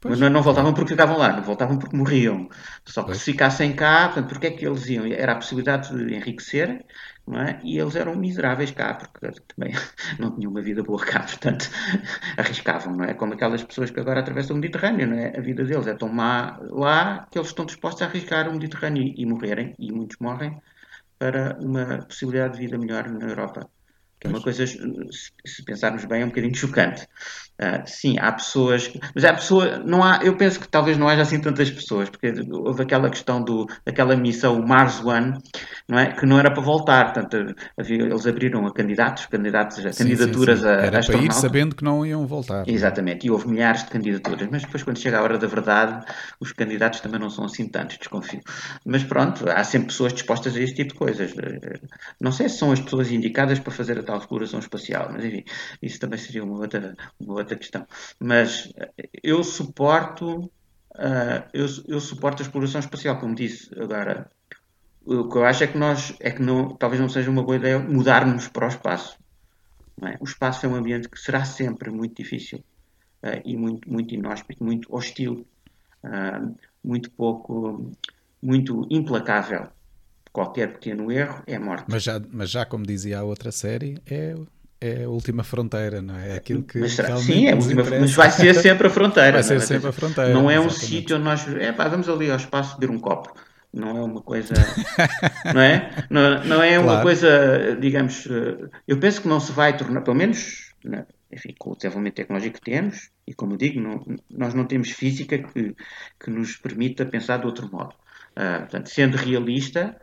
Pois. Mas não, não, voltavam porque ficavam lá, não voltavam porque morriam. Só que pois. se ficassem cá, portanto, porque é que eles iam? Era a possibilidade de enriquecer, não é? E eles eram miseráveis cá, porque também não tinham uma vida boa cá, portanto, arriscavam, não é? Como aquelas pessoas que agora atravessam o Mediterrâneo, não é? A vida deles é tão má lá que eles estão dispostos a arriscar o Mediterrâneo e, e morrerem, e muitos morrem, para uma possibilidade de vida melhor na Europa. Que é uma coisa, se pensarmos bem, é um bocadinho chocante. Uh, sim, há pessoas, mas há pessoa, não há, eu penso que talvez não haja assim tantas pessoas, porque houve aquela questão do, daquela missão Mars One, não é, que não era para voltar, portanto, havia, eles abriram a candidatos, candidatos, sim, candidaturas sim, sim. a Era para ir sabendo que não iam voltar. Exatamente, e houve milhares de candidaturas, mas depois quando chega a hora da verdade, os candidatos também não são assim tantos, desconfio. Mas pronto, há sempre pessoas dispostas a este tipo de coisas. Não sei se são as pessoas indicadas para fazer a tal exploração espacial, mas enfim, isso também seria uma outra, uma outra questão. Mas eh, eu suporto, uh, eu, eu suporto a exploração espacial, como disse. Agora, o que eu acho é que nós, é que não, talvez não seja uma boa ideia mudarmos para o espaço. É? O espaço é um ambiente que será sempre muito difícil uh, e muito, muito inóspito, muito hostil, uh, muito pouco, muito implacável. Qualquer pequeno erro é morte. Mas já, mas já como dizia a outra série, é é a última fronteira, não é? é aquilo que mas sim, é a última, mas vai ser sempre a fronteira. Vai ser não, é? sempre a fronteira. Não é um sítio onde nós, é pá, vamos ali ao espaço beber um copo. Não é uma coisa, não é? Não, não é uma claro. coisa, digamos, eh, eu penso que não se vai tornar, pelo menos, né, enfim, com o desenvolvimento tecnológico que temos, e como digo, não, nós não temos física que, que nos permita pensar de outro modo. Uh, portanto, sendo realista,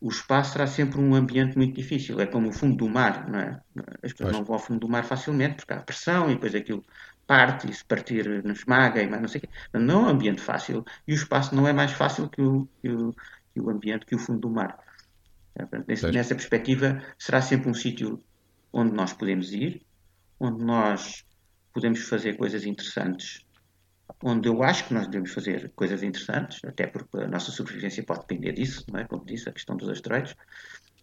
o espaço será sempre um ambiente muito difícil. É como o fundo do mar, não é? As pessoas pois. não vão ao fundo do mar facilmente porque há pressão e depois aquilo parte e se partir nos esmaga e mais não sei o quê. Não é um ambiente fácil e o espaço não é mais fácil que o, que o, que o ambiente, que o fundo do mar. É, nessa, nessa perspectiva, será sempre um sítio onde nós podemos ir, onde nós podemos fazer coisas interessantes onde eu acho que nós devemos fazer coisas interessantes, até porque a nossa sobrevivência pode depender disso, não é? como disse, a questão dos asteroides,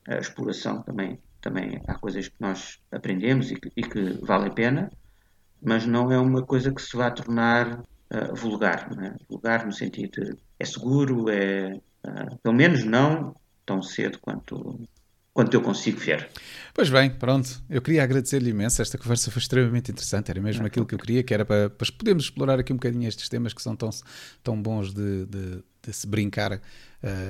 a exploração também, também há coisas que nós aprendemos e que, e que vale a pena, mas não é uma coisa que se vá tornar uh, vulgar, é? vulgar no sentido de é seguro, é uh, pelo menos não tão cedo quanto quanto eu consigo ver. Pois bem, pronto. Eu queria agradecer-lhe imenso. Esta conversa foi extremamente interessante. Era mesmo aquilo que eu queria, que era para, para podermos explorar aqui um bocadinho estes temas que são tão, tão bons de, de, de se brincar uh,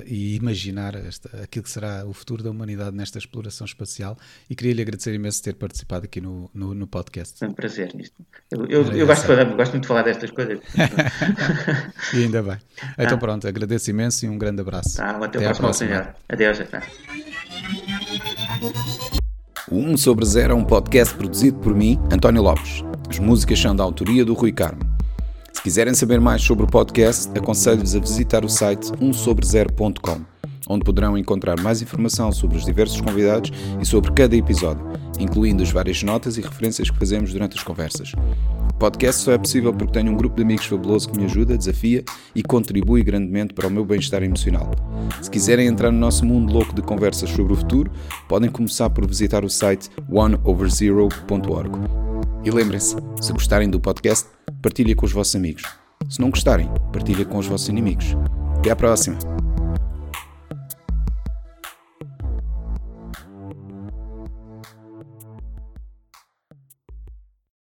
e imaginar esta, aquilo que será o futuro da humanidade nesta exploração espacial. E queria-lhe agradecer imenso ter participado aqui no, no, no podcast. Foi um prazer nisto. Eu, eu, eu gosto, de, gosto muito de falar destas coisas. e ainda bem. Então ah. pronto, agradeço imenso e um grande abraço. Ah, até, até a próxima. Adeus. Até. O 1 sobre 0 é um podcast produzido por mim, António Lopes. As músicas são da autoria do Rui Carmo. Se quiserem saber mais sobre o podcast, aconselho-vos a visitar o site 1sobre0.com, onde poderão encontrar mais informação sobre os diversos convidados e sobre cada episódio, incluindo as várias notas e referências que fazemos durante as conversas podcast só é possível porque tenho um grupo de amigos fabuloso que me ajuda, desafia e contribui grandemente para o meu bem-estar emocional. Se quiserem entrar no nosso mundo louco de conversas sobre o futuro, podem começar por visitar o site oneoverzero.org. E lembrem-se, se gostarem do podcast, partilhem com os vossos amigos. Se não gostarem, partilhem com os vossos inimigos. Até à próxima!